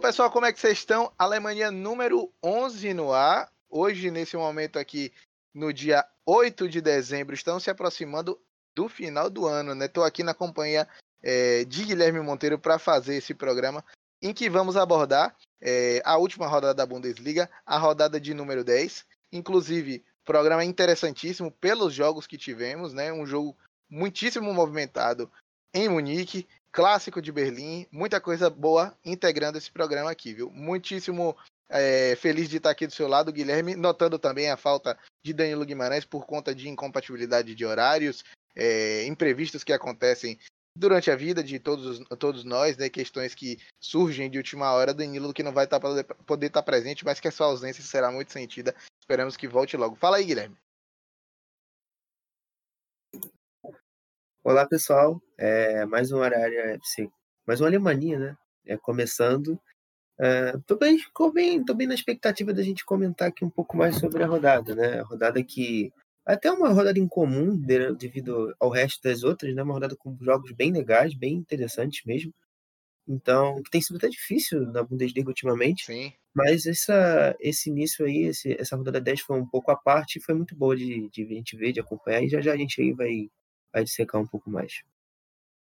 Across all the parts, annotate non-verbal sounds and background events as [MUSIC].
Pessoal, como é que vocês estão? Alemanha número 11 no ar. Hoje, nesse momento aqui, no dia 8 de dezembro, estamos se aproximando do final do ano, né? Estou aqui na companhia é, de Guilherme Monteiro para fazer esse programa em que vamos abordar é, a última rodada da Bundesliga, a rodada de número 10. Inclusive, programa interessantíssimo pelos jogos que tivemos, né? Um jogo muitíssimo movimentado em Munique, clássico de Berlim, muita coisa boa integrando esse programa aqui, viu? Muitíssimo é, feliz de estar aqui do seu lado, Guilherme, notando também a falta de Danilo Guimarães por conta de incompatibilidade de horários, é, imprevistos que acontecem durante a vida de todos, todos nós, né, questões que surgem de última hora, Danilo que não vai tá, poder, estar presente, mas que a sua ausência será muito sentida. Esperamos que volte logo. Fala aí, Guilherme. Olá, pessoal. É, mais um horário FC, mais uma Alemanha, né? É, começando. É, tô, bem, tô, bem, tô bem na expectativa da gente comentar aqui um pouco mais sobre a rodada, né? A rodada que até uma rodada incomum devido ao resto das outras, né? Uma rodada com jogos bem legais, bem interessantes mesmo. Então, que tem sido até difícil na Bundesliga ultimamente. Sim. Mas essa, esse início aí, esse, essa rodada 10 foi um pouco à parte e foi muito boa de, de a gente ver, de acompanhar. E já já a gente aí vai, vai dissecar um pouco mais.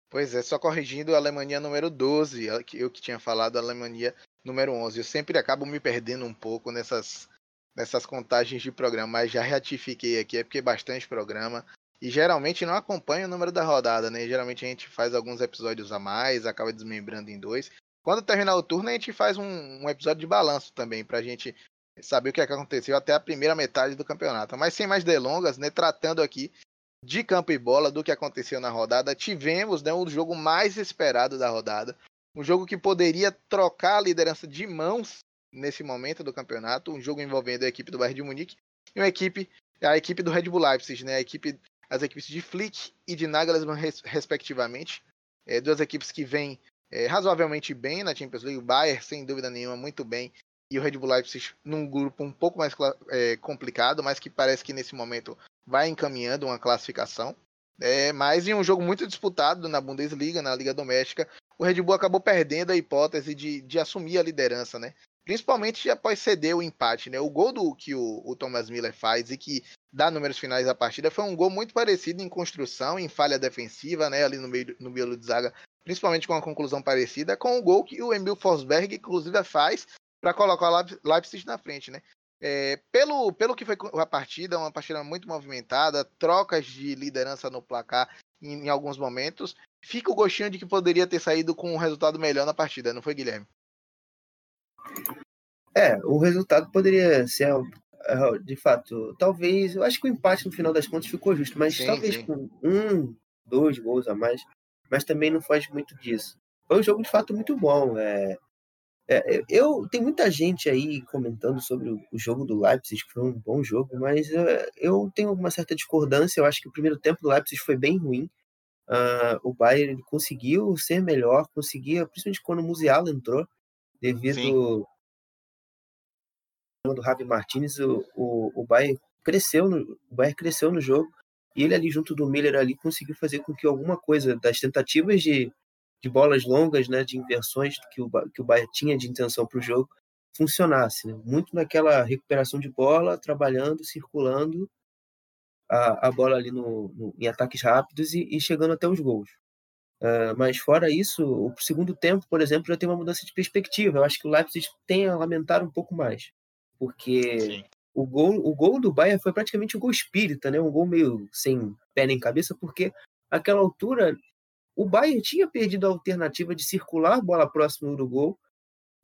Pois é, só corrigindo a Alemanha número 12, eu que tinha falado a Alemanha número 11. Eu sempre acabo me perdendo um pouco nessas, nessas contagens de programa, mas já ratifiquei aqui, é porque é bastante programa. E geralmente não acompanha o número da rodada, né? Geralmente a gente faz alguns episódios a mais, acaba desmembrando em dois. Quando terminar o turno, a gente faz um, um episódio de balanço também, pra gente saber o que, é que aconteceu até a primeira metade do campeonato. Mas sem mais delongas, né? Tratando aqui de campo e bola do que aconteceu na rodada, tivemos né, o jogo mais esperado da rodada. Um jogo que poderia trocar a liderança de mãos nesse momento do campeonato. Um jogo envolvendo a equipe do Bayern de Munique e uma equipe, a equipe do Red Bull Leipzig, né? A equipe, as equipes de Flick e de Nagelsmann, respectivamente. É, duas equipes que vêm é, razoavelmente bem na Champions League. O Bayern, sem dúvida nenhuma, muito bem. E o Red Bull Leipzig num grupo um pouco mais é, complicado, mas que parece que nesse momento vai encaminhando uma classificação. É, mas em um jogo muito disputado na Bundesliga, na Liga Doméstica, o Red Bull acabou perdendo a hipótese de, de assumir a liderança, né? Principalmente após ceder o empate, né? O gol do que o, o, Thomas Miller faz e que dá números finais da partida foi um gol muito parecido em construção, em falha defensiva, né? Ali no meio no meio de zaga, principalmente com uma conclusão parecida com o gol que o Emil Forsberg, inclusive, faz para colocar o Leipzig na frente, né? É, pelo, pelo que foi a partida, uma partida muito movimentada, trocas de liderança no placar em, em, alguns momentos, fica o gostinho de que poderia ter saído com um resultado melhor na partida, não foi, Guilherme? É, o resultado poderia ser, é, de fato, talvez, eu acho que o empate no final das contas ficou justo, mas sim, talvez sim. com um, dois gols a mais, mas também não faz muito disso. Foi um jogo de fato muito bom. É, é, eu tem muita gente aí comentando sobre o, jogo do Leipzig, que foi um bom jogo, mas é, eu tenho uma certa discordância. Eu acho que o primeiro tempo do Leipzig foi bem ruim. Uh, o Bayern conseguiu ser melhor, conseguia, principalmente quando o Musiala entrou, devido ao do Javi Martinez, o, o, o Bayern cresceu no, o Bayern cresceu no jogo e ele ali junto do Miller ali conseguiu fazer com que alguma coisa das tentativas de de bolas longas, né, de inversões que o, que o Bayern tinha de intenção para o jogo, funcionasse. Né? Muito naquela recuperação de bola, trabalhando, circulando a, a bola ali no, no em ataques rápidos e, e, chegando até os gols. Uh, mas fora isso, o segundo tempo, por exemplo, já tem uma mudança de perspectiva. Eu acho que o Leipzig tem a lamentar um pouco mais, porque o gol, o gol do Bayern foi praticamente um gol espírita, né? Um gol meio sem pé nem cabeça, porque aquela altura o Bayern tinha perdido a alternativa de circular bola próxima do gol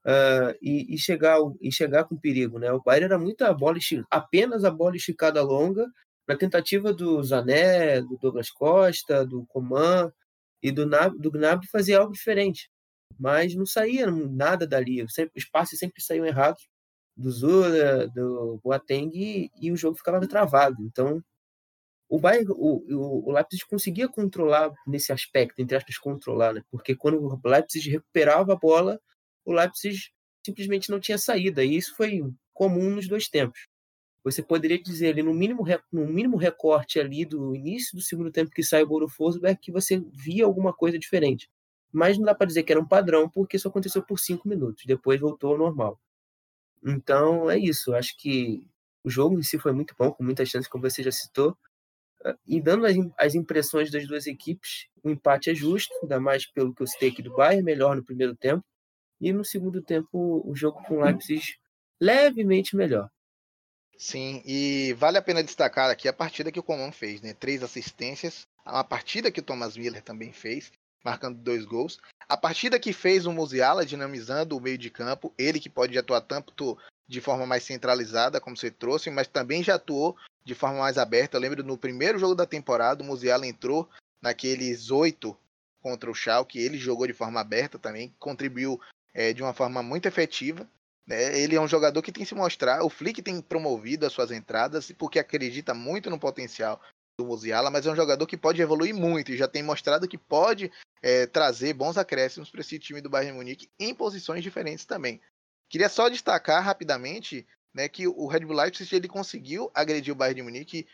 uh, e, e, chegar, e chegar com perigo. Né? O Bayern era muito a bola apenas a bola esticada longa, na tentativa do Zané, do Douglas Costa, do Coman e do, do Gnabry fazer algo diferente. Mas não saía nada dali. Sempre, os passes sempre saíam errados do Zura, do Boateng e, e o jogo ficava travado. Então, o Bayern, o, o, Leipzig conseguia controlar nesse aspecto, entre aspas, controlar, né? Porque quando o Leipzig recuperava a bola, o Leipzig simplesmente não tinha saída, e isso foi comum nos dois tempos. Você poderia dizer ali no mínimo, no mínimo recorte ali do início do segundo tempo que sai o gol do Forsberg que você via alguma coisa diferente. mas não dá para dizer que era um padrão, porque isso aconteceu por cinco minutos, depois voltou ao normal. Então é isso, acho que o jogo em si foi muito bom, com muitas chances, como você já citou, e dando as, impressões das duas equipes, o empate é justo, ainda mais pelo que eu citei aqui do Bayern, melhor no primeiro tempo, e no segundo tempo o jogo com o Leipzig levemente melhor. Sim, e vale a pena destacar aqui a partida que o Coman fez, né? Três assistências, a partida que o Thomas Miller também fez, marcando dois gols. A partida que fez o Musiala, dinamizando o meio de campo, ele que pode atuar tanto de forma mais centralizada, como você trouxe, mas também já atuou de forma mais aberta. Eu lembro no primeiro jogo da temporada, o Musiala entrou naqueles oito contra o Schalke, ele jogou de forma aberta também, contribuiu é, de uma forma muito efetiva. Né? Ele é um jogador que tem se mostrar, o Flick tem promovido as suas entradas, porque acredita muito no potencial do Musiala, mas é um jogador que pode evoluir muito e já tem mostrado que pode é, trazer bons acréscimos para esse time do Bayern Munique em posições diferentes também. Queria só destacar rapidamente né, que o Red Bull Leipzig ele conseguiu agredir o Bayern de Munique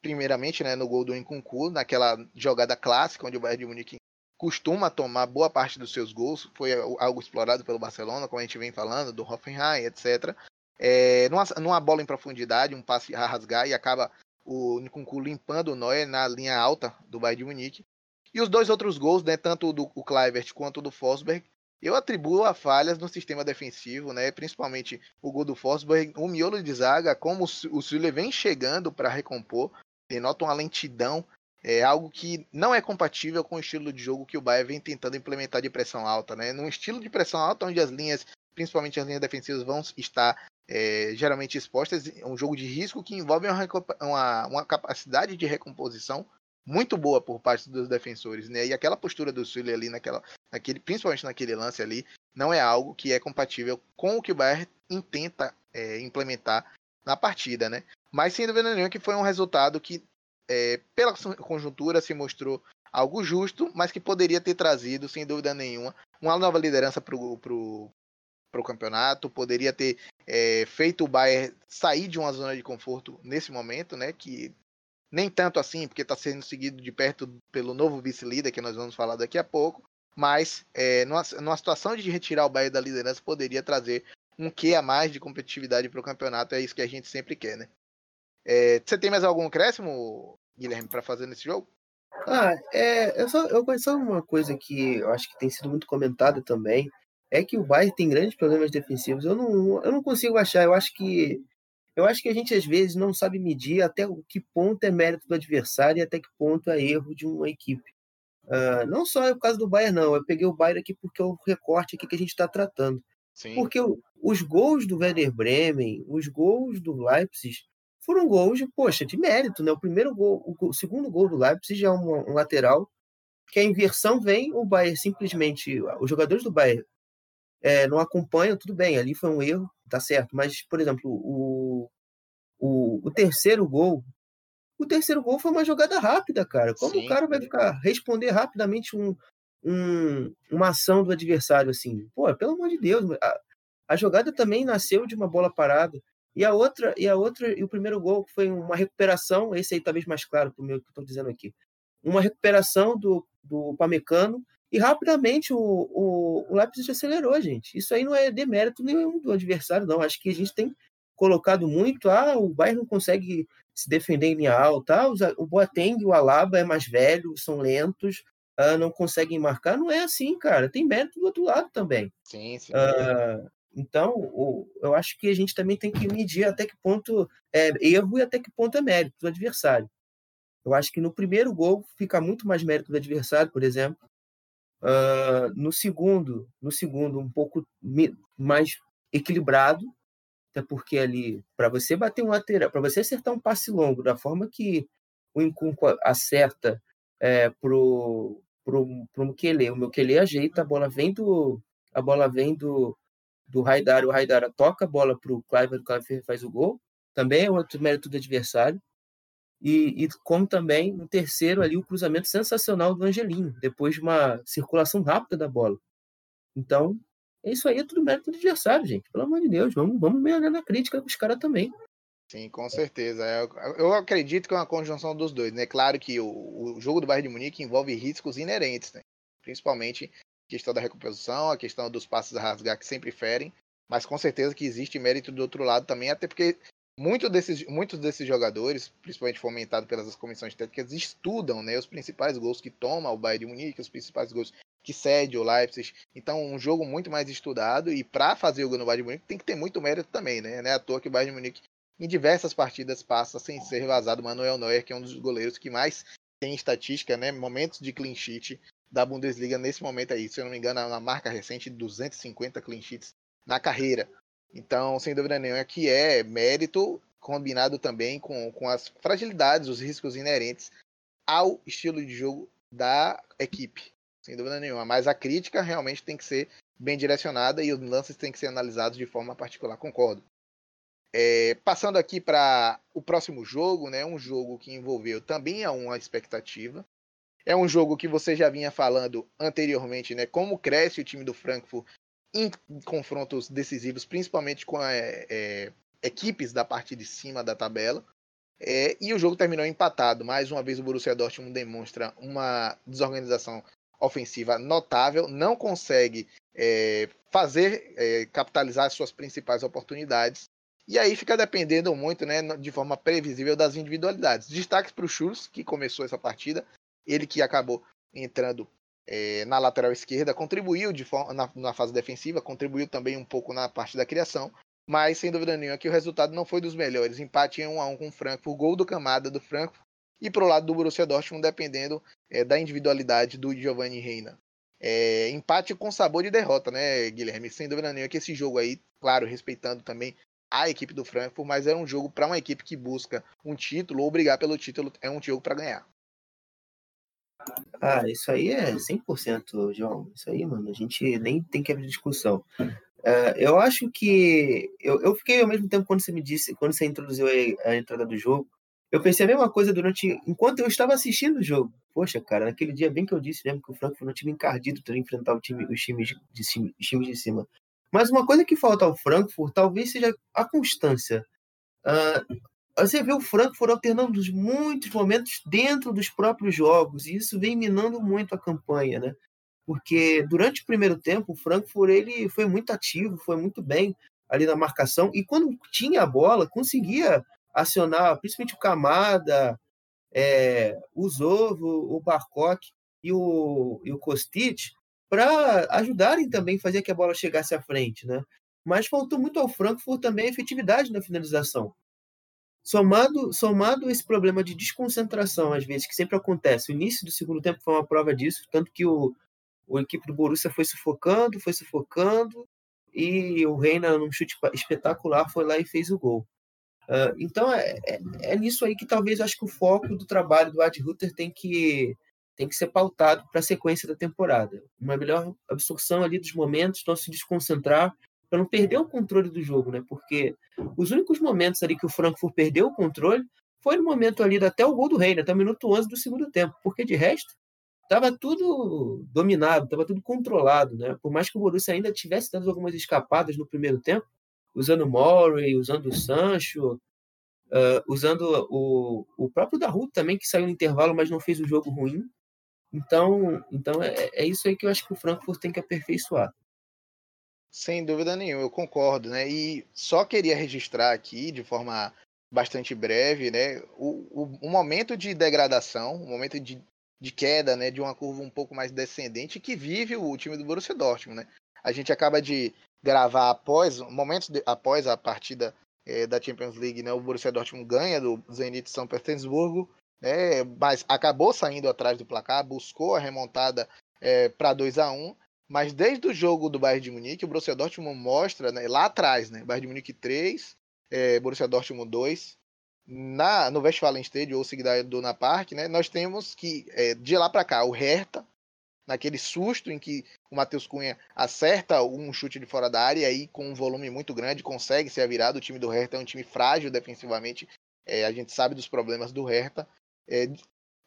primeiramente né, no gol do Nkunku, naquela jogada clássica onde o Bayern de Munique costuma tomar boa parte dos seus gols, foi algo explorado pelo Barcelona, como a gente vem falando, do Hoffenheim, etc. É, numa, numa bola em profundidade, um passe a rasgar e acaba o Nkunku limpando o Neuer na linha alta do Bayern de Munique. E os dois outros gols, né, tanto do o Kluivert quanto do Forsberg, eu atribuo a falhas no sistema defensivo, né, principalmente o gol do Forsberg, o miolo de zaga, como o Süle vem chegando para recompor, denota uma lentidão, é algo que não é compatível com o estilo de jogo que o Bayern vem tentando implementar de pressão alta, né? Num estilo de pressão alta onde as linhas, principalmente as linhas defensivas, vão estar é, geralmente expostas, é um jogo de risco que envolve uma, uma, uma capacidade de recomposição muito boa por parte dos defensores, né? E aquela postura do Sully ali naquela, naquele, principalmente naquele lance ali, não é algo que é compatível com o que o Bayern intenta é, implementar na partida, né? Mas sem dúvida nenhuma que foi um resultado que, é, pela conjuntura, se mostrou algo justo, mas que poderia ter trazido, sem dúvida nenhuma, uma nova liderança para o campeonato, poderia ter é, feito o Bayern sair de uma zona de conforto nesse momento, né? Que nem tanto assim, porque está sendo seguido de perto pelo novo vice-líder, que nós vamos falar daqui a pouco. Mas, é, numa, numa situação de retirar o Bahia da liderança, poderia trazer um quê a mais de competitividade para o campeonato. É isso que a gente sempre quer, né? É, você tem mais algum acréscimo, Guilherme, para fazer nesse jogo? Ah, é, eu só, eu, só uma coisa que eu acho que tem sido muito comentada também, é que o Bayern tem grandes problemas defensivos. Eu não, eu não consigo achar, eu acho que eu acho que a gente às vezes não sabe medir até que ponto é mérito do adversário e até que ponto é erro de uma equipe. Uh, não só é o caso do Bayern, não. Eu peguei o Bayern aqui porque é o recorte aqui que a gente está tratando. Sim. Porque o, os gols do Werder Bremen, os gols do Leipzig, foram gols de, poxa, de mérito, né? O primeiro gol, o, o segundo gol do Leipzig é um, um, lateral que a inversão vem, o Bayern simplesmente, os jogadores do Bayern é, não acompanham, tudo bem, ali foi um erro, tá certo. Mas, por exemplo, o, o, o terceiro gol, o terceiro gol foi uma jogada rápida, cara. Como Sim. o cara vai ficar responder rapidamente um, um, uma ação do adversário assim? Pô, pelo amor de Deus, a, a jogada também nasceu de uma bola parada. E a outra, e a outra, e o primeiro gol foi uma recuperação, esse aí talvez mais claro para o meu que estou dizendo aqui. Uma recuperação do, do Pamecano e rapidamente o, o, o Leipzig acelerou, gente. Isso aí não é demérito nenhum do adversário, não. Acho que a gente tem colocado muito, ah, o Bayern não consegue se defender em linha alta, ah, o Boateng e o Alaba é mais velho, são lentos, ah, não conseguem marcar. Não é assim, cara. Tem mérito do outro lado também. Sim, sim. Ah, então, o, eu acho que a gente também tem que medir até que ponto é erro e até que ponto é mérito do adversário. Eu acho que no primeiro gol fica muito mais mérito do adversário, por exemplo. Uh, no segundo, no segundo um pouco mais equilibrado, até porque ali para você bater um lateral, para você acertar um passe longo da forma que o Incunco acerta é, pro pro pro Mukele, o Mukele ajeita a bola vem do a bola vem do do o Raidar toca a bola pro Clive, o Clive faz o gol. Também é outro mérito do adversário. E, e como também no terceiro ali o cruzamento sensacional do Angelinho, depois de uma circulação rápida da bola. Então, é isso aí, é tudo mérito do adversário, gente. Pelo amor de Deus, vamos, vamos melhorar na crítica com os caras também. Sim, com certeza. Eu, eu, acredito que é uma conjunção dos dois, né? Claro que o, o jogo do Bayern de Munique envolve riscos inerentes, né? Principalmente questão da recomposição, a questão dos passos a rasgar que sempre ferem, mas com certeza que existe mérito do outro lado também, até porque muito desses, muitos desses jogadores, principalmente fomentados pelas comissões técnicas, estudam né, os principais gols que toma o Bayern de Munique, os principais gols que cede o Leipzig. Então, um jogo muito mais estudado e para fazer o gol no Bayern de Munique tem que ter muito mérito também, né? Não é à toa que o Bayern de Munique em diversas partidas passa sem ser vazado Manuel Neuer, que é um dos goleiros que mais tem estatística, né? Momentos de clean sheet da Bundesliga nesse momento aí. Se eu não me engano, na marca recente de 250 clean sheets na carreira. Então, sem dúvida nenhuma, que é mérito combinado também com, com as fragilidades, os riscos inerentes ao estilo de jogo da equipe sem dúvida nenhuma. Mas a crítica realmente tem que ser bem direcionada e os lances têm que ser analisados de forma particular, concordo. É, passando aqui para o próximo jogo, né, um jogo que envolveu também uma expectativa. É um jogo que você já vinha falando anteriormente, né, como cresce o time do Frankfurt em confrontos decisivos, principalmente com é, é, equipes da parte de cima da tabela. É, e o jogo terminou empatado. Mais uma vez o Borussia Dortmund demonstra uma desorganização ofensiva notável, não consegue é, fazer é, capitalizar as suas principais oportunidades. E aí fica dependendo muito, né, de forma previsível das individualidades. Destaques para o Schultz, que começou essa partida, ele que acabou entrando é, na lateral esquerda, contribuiu de na, na, fase defensiva, contribuiu também um pouco na parte da criação, mas sem dúvida nenhuma que o resultado não foi dos melhores. Empate em 1 a 1 com o Frankfurt, gol do Camada do Frankfurt e para o lado do Borussia Dortmund, dependendo é, da individualidade do Giovanni Reina. É, empate com sabor de derrota, né, Guilherme? Sem dúvida nenhuma que esse jogo aí, claro, respeitando também a equipe do Frankfurt, mas é um jogo para uma equipe que busca um título ou brigar pelo título, é um jogo para ganhar. Ah, isso aí é 100%, João. Isso aí, mano, a gente nem tem que abrir discussão. Uh, eu acho que. Eu, eu fiquei ao mesmo tempo quando você me disse, quando você introduziu a, a entrada do jogo, eu pensei a mesma coisa durante. enquanto eu estava assistindo o jogo. Poxa, cara, naquele dia bem que eu disse mesmo que o Frankfurt não time encardido para enfrentar o time, os times de, os times de cima. Mas uma coisa que falta ao Frankfurt talvez seja a constância. Uh, você vê o Frankfurt alternando muitos momentos dentro dos próprios jogos, e isso vem minando muito a campanha, né? Porque durante o primeiro tempo, o Frankfurt ele foi muito ativo, foi muito bem ali na marcação, e quando tinha a bola, conseguia acionar principalmente o Camada, é, o Zovo, o Barcock e o, e o Kostic para ajudarem também a fazer que a bola chegasse à frente, né? Mas faltou muito ao Frankfurt também a efetividade na finalização. Somado, somado esse problema de desconcentração, às vezes, que sempre acontece. O início do segundo tempo foi uma prova disso, tanto que o, o equipe do Borussia foi sufocando, foi sufocando, e o Reina, num chute espetacular, foi lá e fez o gol. Uh, então é, é, é, nisso aí que talvez acho que o foco do trabalho do Ad Ruther tem que, tem que ser pautado para a sequência da temporada. Uma melhor absorção ali dos momentos, não se desconcentrar, para não perder o controle do jogo, né? Porque os únicos momentos ali que o Frankfurt perdeu o controle foi no momento ali até o gol do Reina, até o minuto 11 do segundo tempo, porque de resto estava tudo dominado, estava tudo controlado, né? Por mais que o Borussia ainda tivesse dado algumas escapadas no primeiro tempo, usando Murray, usando o Sancho, uh, usando o, o próprio Daru também, que saiu no intervalo, mas não fez o jogo ruim. Então, então é, é isso aí que eu acho que o Frankfurt tem que aperfeiçoar. Sem dúvida nenhuma, eu concordo, né? E só queria registrar aqui, de forma bastante breve, né? O, o, o momento de degradação, o momento de, de queda, né? De uma curva um pouco mais descendente que vive o time do Borussia Dortmund, né? A gente acaba de gravar após, momentos de, após a partida é, da Champions League, né, o Borussia Dortmund ganha do Zenit São Petersburgo, né, mas acabou saindo atrás do placar, buscou a remontada é, para 2 a 1 mas desde o jogo do Bayern de Munique, o Borussia Dortmund mostra, né, lá atrás, né, Bayern de Munique 3, é, Borussia Dortmund 2, na, no Westfalen Stadium ou Sigda Duna Park, né, nós temos que, é, de lá para cá, o Hertha, naquele susto em que o Matheus Cunha acerta um chute de fora da área e aí com um volume muito grande consegue ser virado. O time do Hertha é um time frágil defensivamente. É, a gente sabe dos problemas do Hertha. É,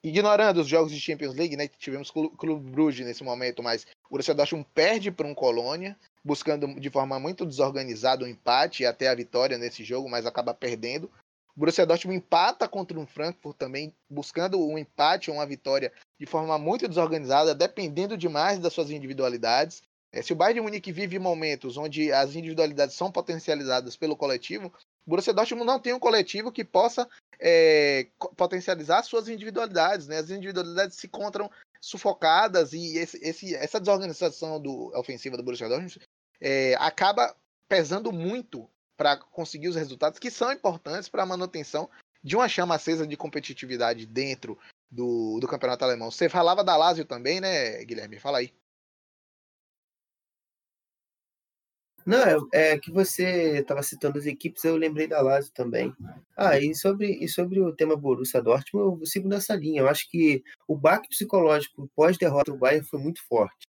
ignorando os jogos de Champions League, né, tivemos Clube Bruges nesse momento, mas o Borussia Dortmund perde para um Colônia, buscando de forma muito desorganizada o um empate e até a vitória nesse jogo, mas acaba perdendo. O Borussia Dortmund empata contra um Frankfurt também, buscando um empate ou uma vitória de forma muito desorganizada, dependendo demais das suas individualidades. É, se o Bayern de Munique vive momentos onde as individualidades são potencializadas pelo coletivo, Borussia Dortmund não tem um coletivo que possa é, potencializar suas individualidades. Né? As individualidades se encontram sufocadas e esse, esse, essa desorganização do, ofensiva do Borussia Dortmund é, acaba pesando muito para conseguir os resultados que são importantes para a manutenção de uma chama acesa de competitividade dentro do, do campeonato alemão. Você falava da Lazio também, né, Guilherme? Fala aí. Não, é, é que você estava citando as equipes, eu lembrei da Lazio também. Ah, e sobre, e sobre o tema Borussia Dortmund, eu sigo nessa linha. Eu acho que o baque psicológico pós-derrota do Bayern foi muito forte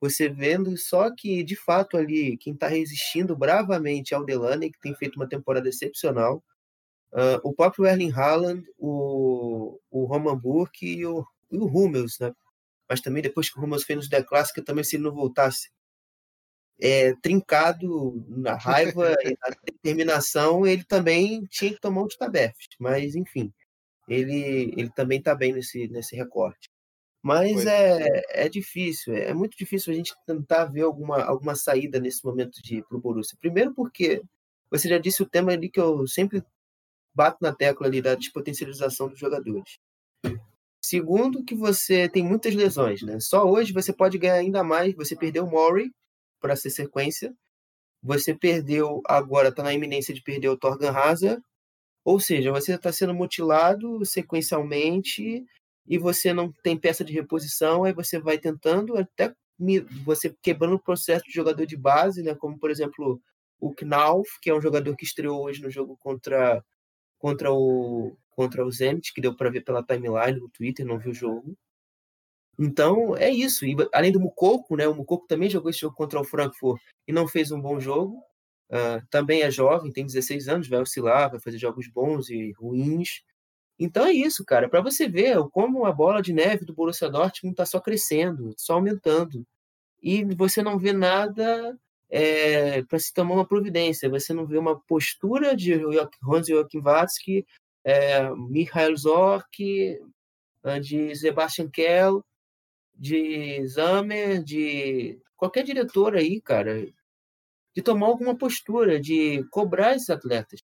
você vendo só que, de fato, ali, quem está resistindo bravamente é o Delaney, que tem feito uma temporada excepcional, uh, o próprio Erling Haaland, o, o Roman Burke e o, e o Hummels, né? Mas também depois que o Hummels fez no The Clássica, também se ele não voltasse é, trincado na raiva [LAUGHS] e na determinação, ele também tinha que tomar uns tabefes. Mas, enfim, ele, ele também está bem nesse, nesse recorte. Mas é, é difícil, é muito difícil a gente tentar ver alguma, alguma saída nesse momento de pro Borussia. Primeiro porque você já disse o tema ali que eu sempre bato na tecla ali da despotencialização dos jogadores. Segundo que você tem muitas lesões, né? Só hoje você pode ganhar ainda mais, você perdeu o Murray para ser sequência, você perdeu, agora está na iminência de perder o Torgan Hazard, ou seja, você está sendo mutilado sequencialmente e você não tem peça de reposição, aí você vai tentando até você quebrando o processo de jogador de base, né? Como por exemplo o Knauf, que é um jogador que estreou hoje no jogo contra contra o contra o Zenit, que deu para ver pela timeline no Twitter, não viu o jogo. Então é isso. E, além do Mukoko, né? O Mukoko também jogou esse jogo contra o Frankfurt e não fez um bom jogo. Uh, também é jovem, tem 16 anos, vai oscilar, vai fazer jogos bons e ruins. Então é isso, cara, para você ver como a bola de neve do Borussia Dortmund está só crescendo, só aumentando. E você não vê nada é, para se tomar uma providência, você não vê uma postura de Hans Joachim Watzke, é, Michael Zorc, ah, de Sebastian Kell, de Zamer, de qualquer diretor aí, cara, de tomar alguma postura, de cobrar esses atletas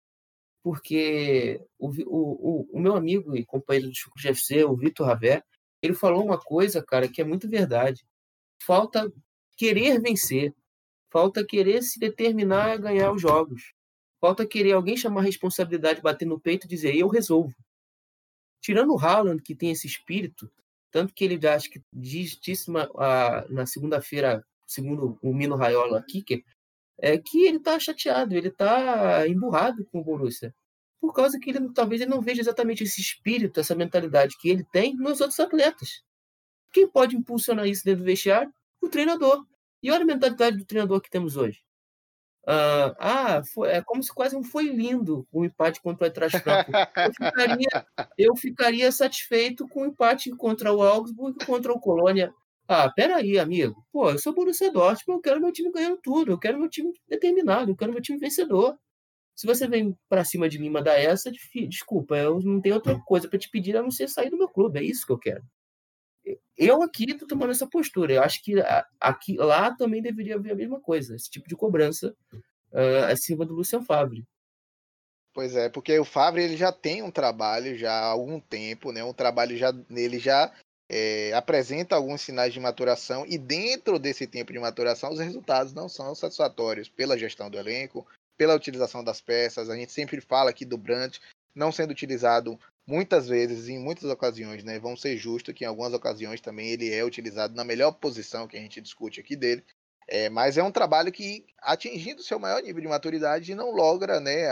porque o, o, o, meu amigo e companheiro do Chico GFC, o Vitor Ravé, ele falou uma coisa, cara, que é muito verdade. Falta querer vencer, falta querer se determinar a ganhar os jogos, falta querer alguém chamar a responsabilidade, bater no peito e dizer, eu resolvo. Tirando o Haaland, que tem esse espírito, tanto que ele acho que diz, disse uma, a, na segunda-feira, segundo o Mino Raiola Kicker, é que ele está chateado, ele está emburrado com o Borussia. Por causa que ele talvez ele não veja exatamente esse espírito, essa mentalidade que ele tem nos outros atletas. Quem pode impulsionar isso dentro do vestiário? O treinador. E olha a mentalidade do treinador que temos hoje. Uh, ah, foi, é como se quase não foi lindo o empate contra o Eintracht Frankfurt. Eu ficaria, eu ficaria satisfeito com o empate contra o Augsburg contra o Colônia. Ah, peraí, amigo. Pô, eu sou Borussia Dortmund, eu quero meu time ganhando tudo, eu quero meu time determinado, eu quero meu time vencedor. Se você vem para cima de mim mandar essa, desculpa, eu não tenho outra coisa para te pedir a não ser sair do meu clube, é isso que eu quero. Eu aqui estou tomando essa postura. Eu acho que aqui, lá também deveria haver a mesma coisa, esse tipo de cobrança uh, acima do Lucian Favre. Pois é, porque o Favre ele já tem um trabalho já há algum tempo, né? Um trabalho já nele já é, apresenta alguns sinais de maturação e dentro desse tempo de maturação os resultados não são satisfatórios pela gestão do elenco, pela utilização das peças. A gente sempre fala aqui do Brandt não sendo utilizado muitas vezes, em muitas ocasiões, né? Vamos ser justos que em algumas ocasiões também ele é utilizado na melhor posição que a gente discute aqui dele. É, mas é um trabalho que, atingindo seu maior nível de maturidade, não logra né,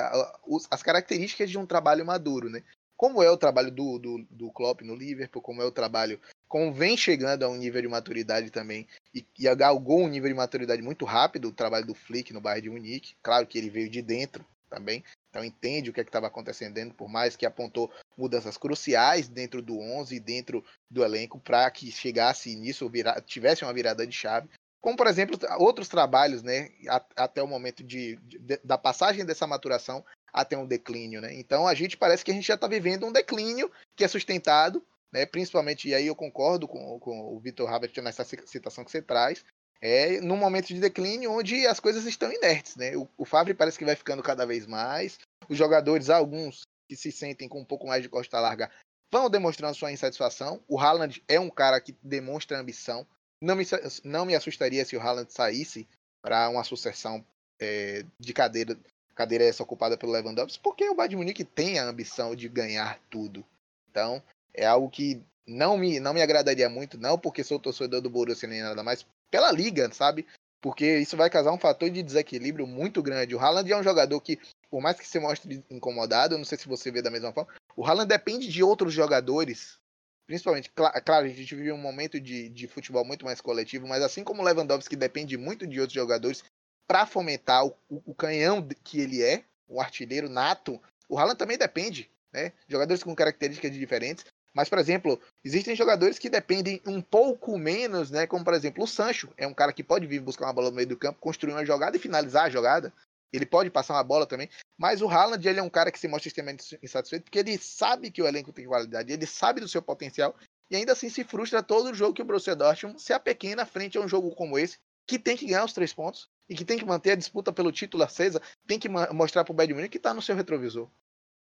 as características de um trabalho maduro. Né? como é o trabalho do, do, do Klopp no Liverpool, como é o trabalho, como vem chegando a um nível de maturidade também, e, e galgou um nível de maturidade muito rápido, o trabalho do Flick no Bayern de Munique, claro que ele veio de dentro também, então entende o que é estava acontecendo por mais que apontou mudanças cruciais dentro do 11 e dentro do elenco para que chegasse nisso, vira, tivesse uma virada de chave. Como, por exemplo, outros trabalhos, né, até o momento de, de, da passagem dessa maturação a ter um declínio, né? Então a gente parece que a gente já está vivendo um declínio que é sustentado, né? Principalmente, e aí eu concordo com, com o Vitor Habert nessa citação que você traz, é num momento de declínio onde as coisas estão inertes, né? O, o parece que vai ficando cada vez mais, os jogadores, alguns que se sentem com um pouco mais de costa larga, vão demonstrando sua insatisfação. O Haaland é um cara que demonstra ambição. Não me, não me assustaria se o Haaland saísse para uma sucessão é, de cadeira, cadeira essa ocupada pelo Lewandowski, porque o Bayern Munique tem a ambição de ganhar tudo. Então, é algo que não me, não me agradaria muito, não porque sou torcedor do Borussia nem nada mais, pela liga, sabe? Porque isso vai causar um fator de desequilíbrio muito grande. O Haaland é um jogador que, por mais que se mostre incomodado, não sei se você vê da mesma forma, o Haaland depende de outros jogadores, principalmente, claro, a gente vive um momento de, de futebol muito mais coletivo, mas assim como o Lewandowski depende muito de outros jogadores para fomentar o, o, o, canhão que ele é, o artilheiro nato, o Haaland também depende, né? Jogadores com características diferentes. Mas, por exemplo, existem jogadores que dependem um pouco menos, né? Como, por exemplo, o Sancho. É um cara que pode vir buscar uma bola no meio do campo, construir uma jogada e finalizar a jogada. Ele pode passar uma bola também. Mas o Haaland, ele é um cara que se mostra extremamente insatisfeito, porque ele sabe que o elenco tem qualidade, ele sabe do seu potencial, e ainda assim se frustra todo jogo que o Borussia Dortmund se apequena frente a um jogo como esse, que tem que ganhar os três pontos, e que tem que manter a disputa pelo título acesa, tem que mostrar para o Bayern Munique que está no seu retrovisor.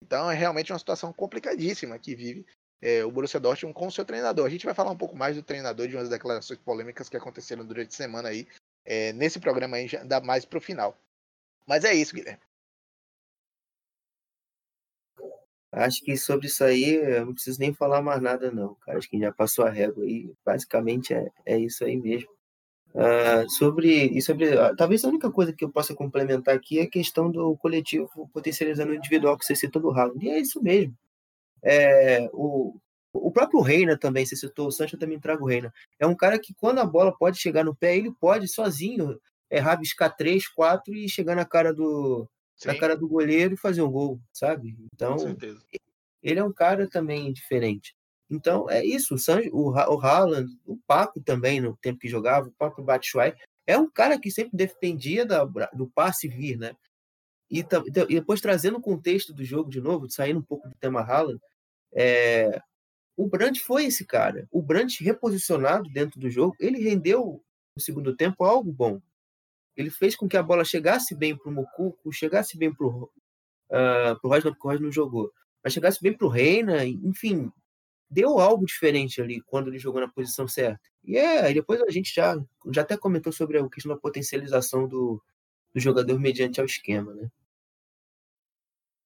Então é realmente uma situação complicadíssima que vive é, o Borussia Dortmund com o seu treinador. A gente vai falar um pouco mais do treinador de umas declarações polêmicas que aconteceram durante a semana aí, é, nesse programa aí, já dá mais para o final. Mas é isso, Guilherme. Acho que sobre isso aí eu não preciso nem falar mais nada, não, cara. Acho que já passou a régua aí. Basicamente é, é isso aí mesmo. Uh, sobre, e sobre uh, talvez a única coisa que eu possa complementar aqui é a questão do coletivo potencializando o individual que você citou do Haaland. E é isso mesmo. É, o, o próprio Reina também, você citou o Sancho, eu também trago o Reina. É um cara que quando a bola pode chegar no pé, ele pode sozinho é, rabiscar três, quatro e chegar na cara do Sim. na cara do goleiro e fazer um gol, sabe? Então, ele é um cara também diferente. Então, é isso. O, Sancho, o, o Haaland, o Paco também, no tempo que jogava, o próprio Batshuayi, é um cara que sempre dependia da, do passe vir, né? E, e, depois trazendo o contexto do jogo de novo, saindo um pouco do tema Haaland, é, o Brandt foi esse cara. O Brandt reposicionado dentro do jogo, ele rendeu no segundo tempo algo bom. Ele fez com que a bola chegasse bem para o Mocuco, chegasse bem para o uh, porque o Rosner não jogou, mas chegasse bem para o Reina, enfim, deu algo diferente ali quando ele jogou na posição certa. E é, depois a gente já, já até comentou sobre a questão da potencialização do, do jogador mediante ao esquema, né?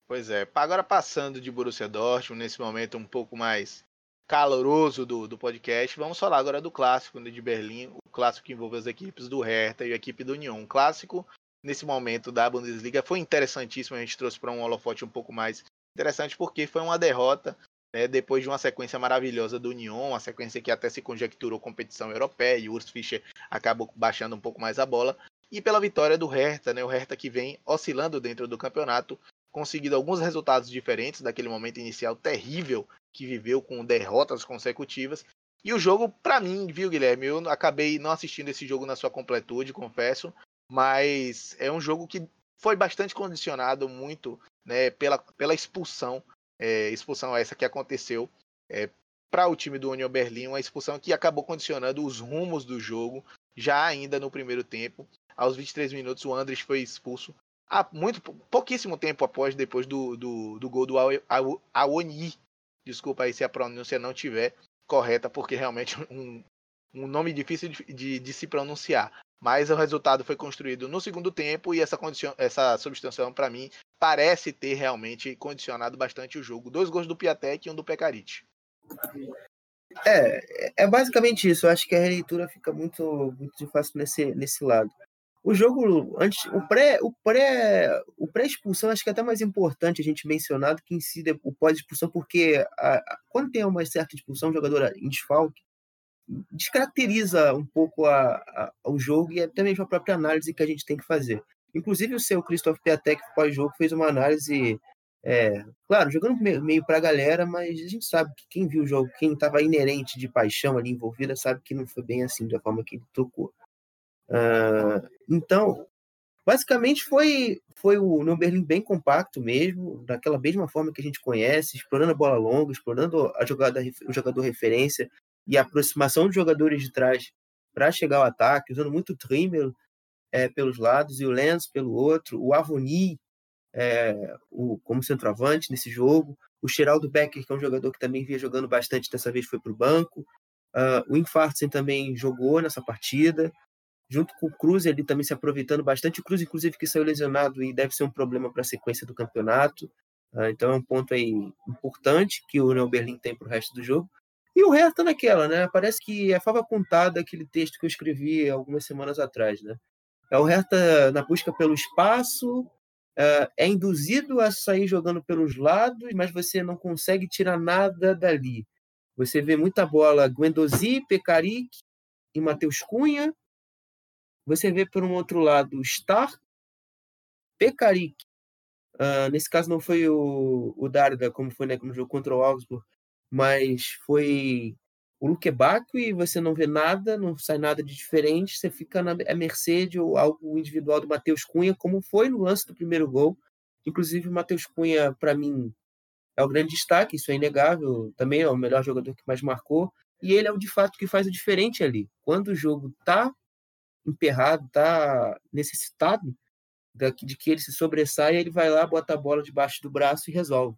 Pois é. Agora passando de Borussia Dortmund, nesse momento um pouco mais caloroso do, do podcast, vamos falar agora do clássico né, de Berlim, o clássico que envolve as equipes do Hertha e a equipe do Union. Um clássico, nesse momento da Bundesliga, foi interessantíssimo, a gente trouxe para um holofote um pouco mais interessante, porque foi uma derrota né, depois de uma sequência maravilhosa do Union, uma sequência que até se conjecturou competição europeia, e o Urs Fischer acabou baixando um pouco mais a bola, e pela vitória do Hertha, né, o Hertha que vem oscilando dentro do campeonato, conseguindo alguns resultados diferentes daquele momento inicial terrível que viveu com derrotas consecutivas. E o jogo, para mim, viu, Guilherme? Eu acabei não assistindo esse jogo na sua completude, confesso, mas é um jogo que foi bastante condicionado muito né, pela, pela expulsão é, expulsão essa que aconteceu é, para o time do Union Berlim, uma expulsão que acabou condicionando os rumos do jogo, já ainda no primeiro tempo. Aos 23 minutos, o Andres foi expulso. Há muito, pouquíssimo tempo após, depois do, do, do gol do Awoni. Desculpa aí se a pronúncia não tiver correta, porque realmente [LAUGHS] um, um nome difícil de, de, de, se pronunciar. Mas o resultado foi construído no segundo tempo e essa, condicion, essa substituição, para mim, parece ter realmente condicionado bastante o jogo. Dois gols do Piatek e um do Pecaric. É, é basicamente isso. Eu acho que a releitura fica muito, muito fácil nesse, nesse lado. O jogo antes, o pré, o pré, o pré-expulsão acho que é até mais importante a gente mencionar do que em si o pós-expulsão, porque a, a, quando tem uma certa expulsão, o jogador em desfalque, descaracteriza um pouco a, o jogo e até mesmo a própria análise que a gente tem que fazer. Inclusive o seu Christoph Piatek pós-jogo fez uma análise, é, claro, jogando meio para a galera, mas a gente sabe que quem viu o jogo, quem estava inerente de paixão ali envolvida, sabe que não foi bem assim da forma que ele tocou. Uh, então, Basicamente foi, foi o União Berlim bem compacto mesmo, daquela mesma forma que a gente conhece, explorando a bola longa, explorando a jogada, o jogador referência e a aproximação de jogadores de trás para chegar ao ataque, usando muito o Trimmer é, pelos lados e o Lenz pelo outro, o Avoni é, o, como centroavante nesse jogo, o Geraldo Becker, que é um jogador que também vinha jogando bastante, dessa vez foi para o banco, uh, o Infartzen também jogou nessa partida, junto com o Cruz, ele também se aproveitando bastante. O Cruz, inclusive, que saiu lesionado e deve ser um problema para a sequência do campeonato. Uh, então é um ponto aí importante que o União Berlim tem para o resto do jogo. E o tá naquela, né? Parece que é fava contada aquele texto que eu escrevi algumas semanas atrás, né? É o Hertha na busca pelo espaço, é, é induzido a sair jogando pelos lados, mas você não consegue tirar nada dali. Você vê muita bola Guendouzi, Pecaric e Matheus Cunha, você vê por um outro lado Star, Pekarik. Uh, nesse caso não foi o, o Darda, como foi né, no jogo contra o Augsburg, mas foi o Luque Baco e você não vê nada, não sai nada de diferente, você fica na à mercê de algo individual do Matheus Cunha, como foi no lance do primeiro gol. Inclusive, o Matheus Cunha, para mim, é o grande destaque, isso é inegável, também é o melhor jogador que mais marcou, e ele é o de fato que faz o diferente ali. Quando o jogo tá emperrado, tá necessitado de que ele se sobressaia, ele vai lá, bota a bola debaixo do braço e resolve.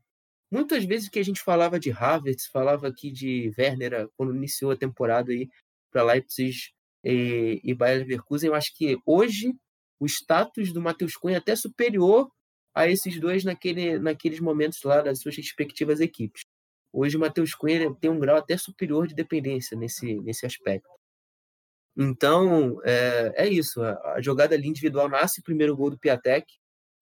Muitas vezes que a gente falava de Havertz, falava aqui de Werner, quando iniciou a temporada aí para Leipzig e, e Bayern Leverkusen, eu acho que hoje o status do Matheus Cunha é até superior a esses dois naquele, naqueles momentos lá das suas respectivas equipes. Hoje o Matheus Cunha tem um grau até superior de dependência nesse, nesse aspecto. Então, é, é isso. A, jogada ali individual nasce o primeiro gol do Piatek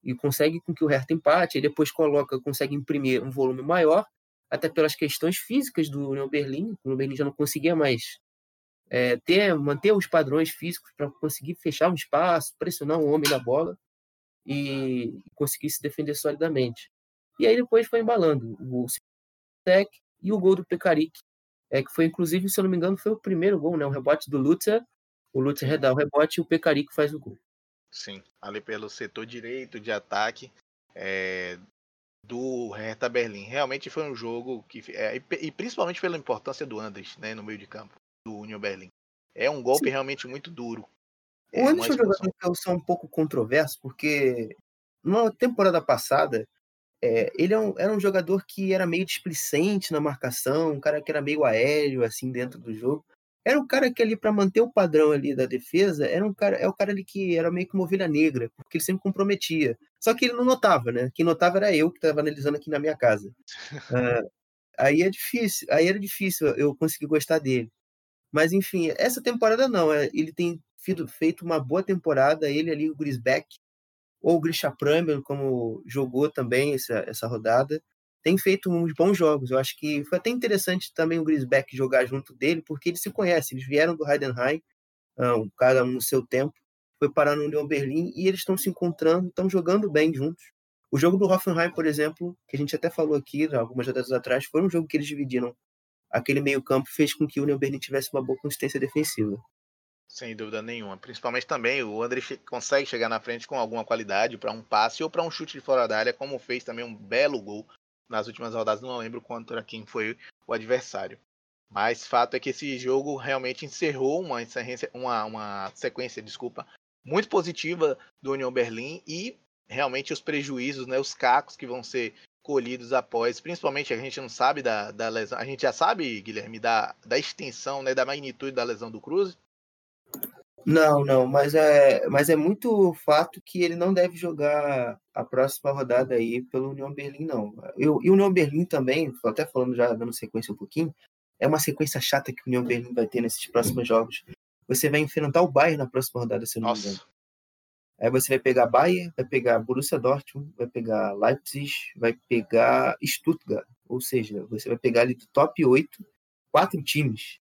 e consegue com que o Hertha empate, e depois coloca, consegue imprimir um volume maior, até pelas questões físicas do União Berlim. O União Berlim já não conseguia mais é, ter, manter os padrões físicos para conseguir fechar um espaço, pressionar um homem na bola e conseguir se defender solidamente. E aí depois foi embalando o Tec e o gol do Pekarik, é, que foi inclusive, se eu não me engano, foi o primeiro gol, né? O rebote do Lutzer. O Lutzer redá o rebote e o Pecarico faz o gol. Sim, ali pelo setor direito de ataque é, do Hertha Berlim. Realmente foi um jogo que. É, e principalmente pela importância do Andres né, no meio de campo, do Union Berlim. É um golpe Sim. realmente muito duro. O Andres é um jogador que eu sou um pouco controverso, porque na temporada passada é, ele é um, era um jogador que era meio displicente na marcação, um cara que era meio aéreo assim dentro do jogo. Era um cara que ali para manter o padrão ali da defesa, era um cara, é o cara ali que era meio que uma ovelha negra, porque ele sempre comprometia. Só que ele não notava, né? Quem notava era eu que estava analisando aqui na minha casa. Uh, [LAUGHS] aí é difícil, aí era difícil eu conseguir gostar dele. Mas enfim, essa temporada não, é, ele tem feito uma boa temporada, ele ali o Grisbeck, ou o Grisha Pramer, como jogou também essa, essa rodada, tem feito uns bons jogos. Eu acho que foi até interessante também o Grisbeck jogar junto dele, porque eles se conhecem, eles vieram do Heidenheim, um, cada um no seu tempo, foi parar no Union Berlim e eles estão se encontrando, estão jogando bem juntos. O jogo do Hoffenheim, por exemplo, que a gente até falou aqui algumas rodadas atrás, foi um jogo que eles dividiram. Aquele meio-campo fez com que o Union Berlim tivesse uma boa consistência defensiva. Sem dúvida nenhuma. Principalmente também o André consegue chegar na frente com alguma qualidade para um passe ou para um chute de fora da área, como fez também um belo gol nas últimas rodadas. Não lembro contra quem foi o adversário. Mas fato é que esse jogo realmente encerrou uma, uma, uma sequência, desculpa, muito positiva do União Berlim e realmente os prejuízos, né, os cacos que vão ser colhidos após, principalmente a gente não sabe da, da lesão, a gente já sabe, Guilherme, da, da extensão, né, da magnitude da lesão do Cruz, não, não, mas é, mas é muito fato que ele não deve jogar a próxima rodada aí pelo União Berlim, não. Eu, e o União Berlim também, até falando já dando sequência um pouquinho, é uma sequência chata que o União Berlim vai ter nesses próximos jogos. Você vai enfrentar o Bayern na próxima rodada, se eu não Nossa. me engano. Aí você vai pegar Bayern, vai pegar Borussia Dortmund, vai pegar Leipzig, vai pegar Stuttgart. Ou seja, você vai pegar ali do top 8, quatro times.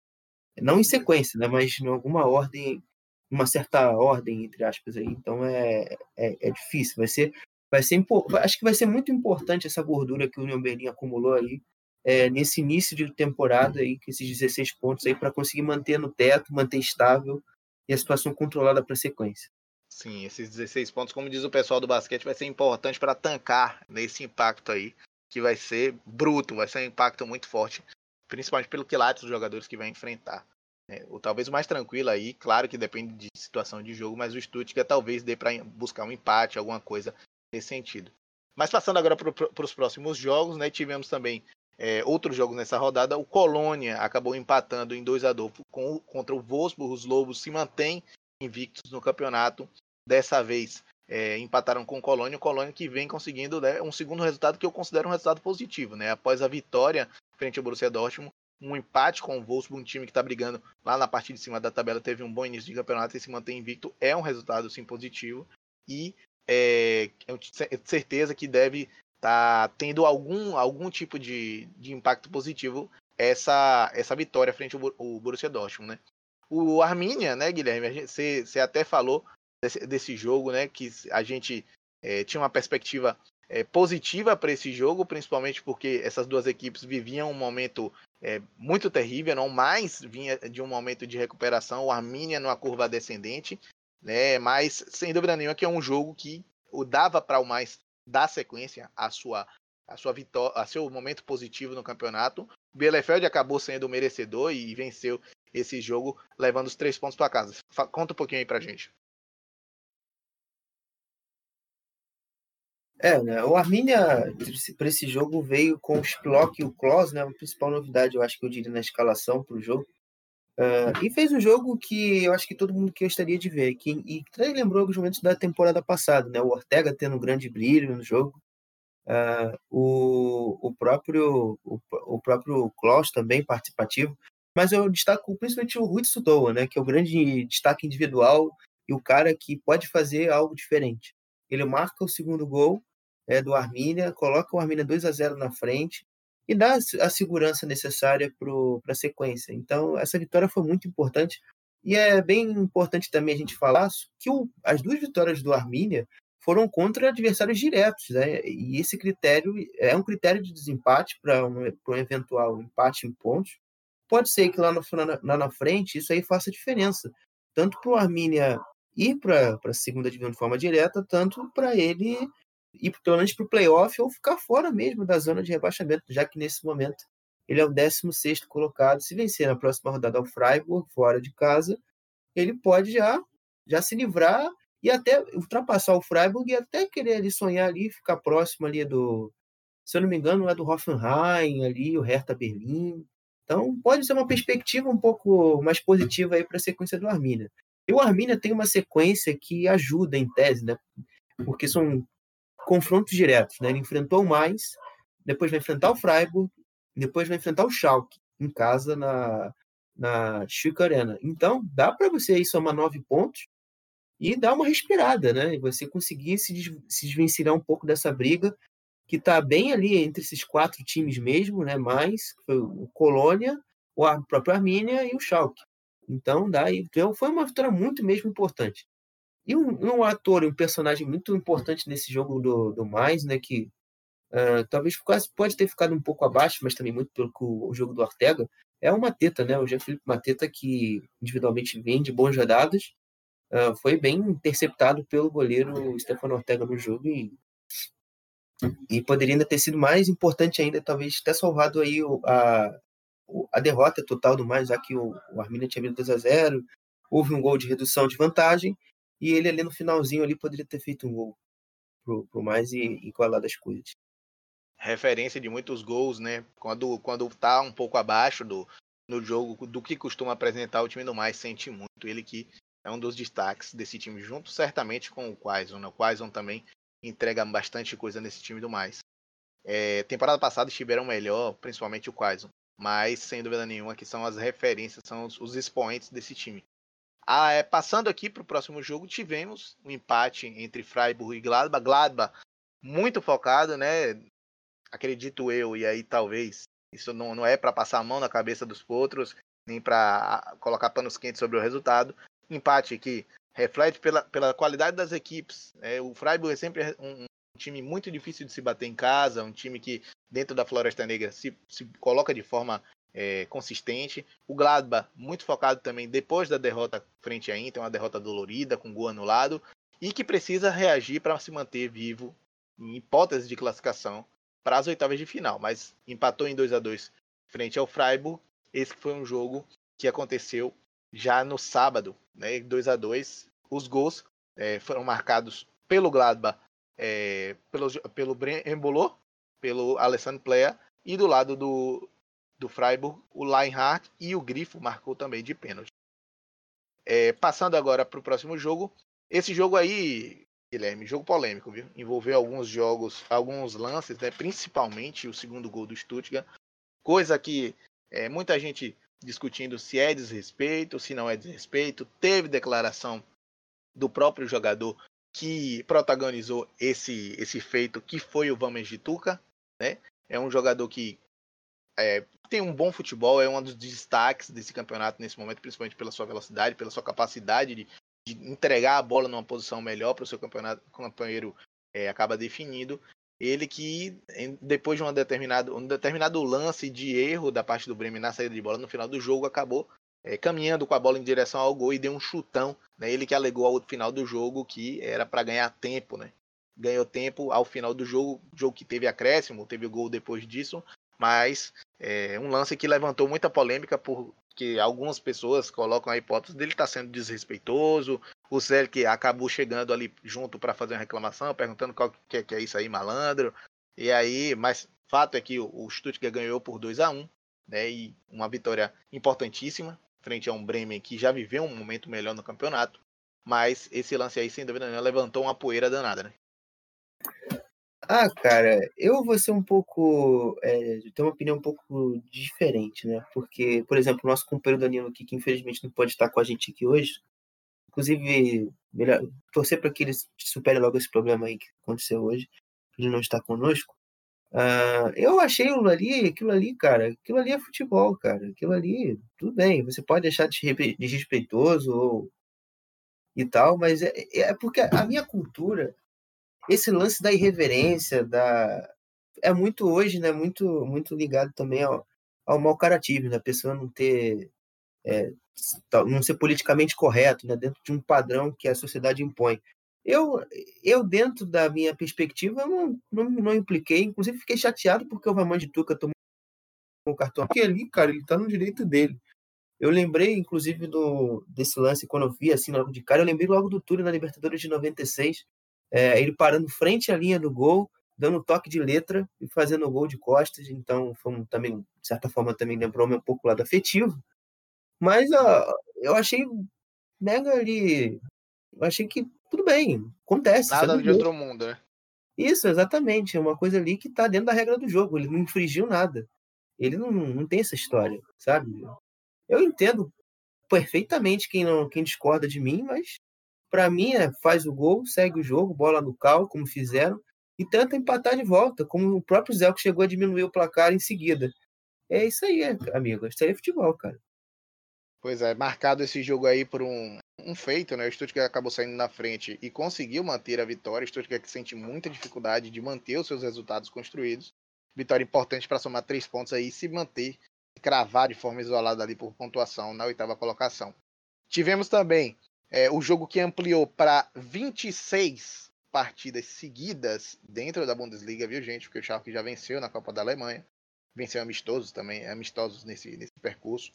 Não em sequência, né? Mas em alguma ordem uma certa ordem, entre aspas, aí. Então é, é, é difícil. Vai ser, vai ser acho que vai ser muito importante essa gordura que o União Berlim acumulou aí é, nesse início de temporada aí, com esses 16 pontos aí, para conseguir manter no teto, manter estável e a situação controlada para a sequência. Sim, esses 16 pontos, como diz o pessoal do basquete, vai ser importante para tancar nesse impacto aí, que vai ser bruto, vai ser um impacto muito forte, principalmente pelo quilate dos jogadores que vai enfrentar. É, ou talvez o mais tranquilo aí, claro que depende de situação de jogo, mas o Stuttgart talvez dê para buscar um empate, alguma coisa nesse sentido. Mas passando agora para os próximos jogos, né, tivemos também é, outros jogos nessa rodada. O Colônia acabou empatando em 2 a 2 com, contra o Wolfsburg. Os Lobos se mantêm invictos no campeonato. Dessa vez é, empataram com o Colônia. O Colônia que vem conseguindo né, um segundo resultado que eu considero um resultado positivo. Né? Após a vitória frente ao Borussia Dortmund, um empate com o Wolfsburg, um time que está brigando lá na parte de cima da tabela, teve um bom início de campeonato e se mantém invicto, é um resultado sim positivo e é, tenho certeza que deve estar tá tendo algum, algum tipo de, de impacto positivo essa, essa vitória frente ao, Borussia Dortmund, né? O Arminia, né, Guilherme, você até falou desse, desse, jogo, né, que a gente é, tinha uma perspectiva é, positiva para esse jogo, principalmente porque essas duas equipes viviam um momento é, muito terrível, não mais vinha de um momento de recuperação, o Arminia numa curva descendente, né? Mas sem dúvida nenhuma que é um jogo que o dava para o mais dar sequência à sua a sua vitória, a seu momento positivo no campeonato. O Bielefeld acabou sendo merecedor e venceu esse jogo, levando os três pontos para casa. Conta um pouquinho aí para gente. É, né? O Arminia, para esse jogo, veio com o Splock e o Klaus, né? A principal novidade, eu acho que eu diria, na escalação para o jogo. Uh, e fez um jogo que eu acho que todo mundo gostaria de ver. Que, e que lembrou alguns momentos da temporada passada, né? O Ortega tendo um grande brilho no jogo. Uh, o, o próprio o, o próprio Klaus também participativo. Mas eu destaco principalmente o Rui Sudoa, né? Que é o grande destaque individual e o cara que pode fazer algo diferente. Ele marca o segundo gol é, do Armínia, coloca o Armínia 2 a 0 na frente e dá a segurança necessária para a sequência. Então, essa vitória foi muito importante. E é bem importante também a gente falar que o, as duas vitórias do Armínia foram contra adversários diretos. Né? E esse critério é um critério de desempate para um, um eventual empate em pontos. Pode ser que lá, no, lá na frente isso aí faça diferença, tanto para o Armínia ir para a segunda divisão de forma direta, tanto para ele ir pelo menos para o playoff ou ficar fora mesmo da zona de rebaixamento, já que nesse momento ele é o 16 colocado. Se vencer na próxima rodada ao Freiburg, fora de casa, ele pode já, já se livrar e até ultrapassar o Freiburg e até querer ali sonhar ali, ficar próximo ali do, se eu não me engano, é do Hoffenheim ali, o Hertha Berlim. Então pode ser uma perspectiva um pouco mais positiva aí para a sequência do Arminia. E o Arminia tem uma sequência que ajuda em tese, né? Porque são confrontos diretos, né? Ele enfrentou o Mainz, depois vai enfrentar o Freiburg, depois vai enfrentar o Schalke em casa na na Chico Arena. Então, dá para você aí somar nove pontos e dar uma respirada, né? E você conseguir se, se desvencilhar um pouco dessa briga que está bem ali entre esses quatro times mesmo, né? Mais o Colônia, o próprio Armínia e o Schalke. Então, daí, foi uma vitória muito mesmo importante. E um, um ator, um personagem muito importante nesse jogo do, do Mais, né, que uh, talvez quase pode ter ficado um pouco abaixo, mas também muito pelo o, o jogo do Ortega, é o Mateta, né, o Jean Felipe Mateta, que individualmente vem de bons rodadas, uh, foi bem interceptado pelo goleiro Stefano Ortega no jogo e, e poderia ainda ter sido mais importante ainda, talvez ter salvado aí a, a derrota total do mais, já que o, o Arminia tinha vindo 2 a 0 houve um gol de redução de vantagem, e ele ali no finalzinho ali poderia ter feito um gol pro, pro mais e igualar das coisas. Referência de muitos gols, né? Quando, quando tá um pouco abaixo do, no jogo do que costuma apresentar o time do mais, sente muito. Ele que é um dos destaques desse time, junto certamente com o Quaison. Né? O Quaison também entrega bastante coisa nesse time do mais. É, temporada passada estiveram melhor, principalmente o Quaison. Mas, sem dúvida nenhuma, que são as referências, são os, os expoentes desse time. Ah, é, passando aqui para o próximo jogo, tivemos um empate entre Freiburg e Gladbach. Gladbach muito focado, né? Acredito eu, e aí talvez isso não, não é para passar a mão na cabeça dos outros, nem para colocar panos quentes sobre o resultado. Empate que reflete pela, pela qualidade das equipes. É, o Freiburg é sempre um, um, time muito difícil de se bater em casa, um time que dentro da Floresta Negra se, se coloca de forma é, consistente. O Gladbach, muito focado também depois da derrota frente à Inter, uma derrota dolorida, com gol anulado. e que precisa reagir para se manter vivo em hipótese de classificação para as oitavas de final, mas empatou em 2 a 2 frente ao Freiburg. Esse foi um jogo que aconteceu já no sábado, né, 2 a 2 Os gols é, foram marcados pelo Gladbach, é, pelo, pelo Embolo, pelo Alessandro Plea, e do lado do, do Freiburg, o Leinhardt e o Grifo marcou também de pênalti. É, passando agora para o próximo jogo. Esse jogo aí, Guilherme, jogo polêmico, viu? Envolveu alguns jogos, alguns lances, né? principalmente o segundo gol do Stuttgart. Coisa que é, muita gente discutindo se é desrespeito, se não é desrespeito. Teve declaração do próprio jogador que protagonizou esse, esse feito, que foi o Vames de Tuca, né? É um jogador que é, tem um bom futebol, é um dos destaques desse campeonato nesse momento, principalmente pela sua velocidade, pela sua capacidade de, de entregar a bola numa posição melhor para o seu campeonato, companheiro é, acaba definindo. Ele que, depois de uma determinado, um determinado lance de erro da parte do Bremen na saída de bola, no final do jogo acabou é, caminhando com a bola em direção ao gol e deu um chutão. Né? Ele que alegou ao final do jogo que era para ganhar tempo, né? Ganhou tempo ao final do jogo, jogo que teve acréscimo, teve o gol depois disso, mas é um lance que levantou muita polêmica porque algumas pessoas colocam a hipótese dele estar tá sendo desrespeitoso. O que acabou chegando ali junto para fazer uma reclamação, perguntando qual que é, que é isso aí, malandro. E aí, mas fato é que o Stuttgart ganhou por 2 a 1 né? E uma vitória importantíssima frente a um Bremen que já viveu um momento melhor no campeonato. Mas esse lance aí, sem dúvida nenhuma, levantou uma poeira danada, né? Ah, cara, eu vou ser um pouco. É, ter uma opinião um pouco diferente, né? Porque, por exemplo, o nosso companheiro Danilo aqui, que infelizmente não pode estar com a gente aqui hoje, inclusive, melhor, torcer para que ele supere logo esse problema aí que aconteceu hoje, ele não está conosco. Uh, eu achei aquilo ali, aquilo ali, cara, aquilo ali é futebol, cara. Aquilo ali, tudo bem, você pode deixar desrespeitoso ou e tal, mas é, é porque a minha cultura esse lance da irreverência, da é muito hoje, né, muito muito ligado também ao, ao mau caratismo, da né, pessoa não ter é, não ser politicamente correto, né, dentro de um padrão que a sociedade impõe. Eu, eu dentro da minha perspectiva, não, não, não impliquei, inclusive fiquei chateado porque o Ramon de Tuca tomou o cartão. Porque ali, cara, ele tá no direito dele. Eu lembrei, inclusive, do, desse lance, quando eu vi assim logo de cara, eu lembrei logo do Túlio na Libertadores de 96, é, ele parando frente à linha do gol, dando toque de letra e fazendo o gol de costas. Então, foi também, de certa forma, também lembrou um pouco o lado afetivo. Mas ó, eu achei mega ali. Eu achei que tudo bem, acontece. Nada de outro mundo, né? Isso, exatamente. É uma coisa ali que tá dentro da regra do jogo. Ele não infringiu nada. Ele não, não tem essa história, sabe? Eu entendo perfeitamente quem não quem discorda de mim, mas para mim, é, faz o gol, segue o jogo, bola no cal, como fizeram, e tenta empatar de volta, como o próprio Zé que chegou a diminuir o placar em seguida. É isso aí, amigo. Isso aí é futebol, cara. Pois é, marcado esse jogo aí por um, um feito, né? O Stuttgart acabou saindo na frente e conseguiu manter a vitória. O Stuttgart que sente muita dificuldade de manter os seus resultados construídos. Vitória importante para somar três pontos aí e se manter, cravar de forma isolada ali por pontuação na oitava colocação. Tivemos também é, o jogo que ampliou para 26 partidas seguidas dentro da Bundesliga, viu, gente? Porque o Schalke já venceu na Copa da Alemanha. Venceu amistosos também, amistosos nesse, nesse percurso.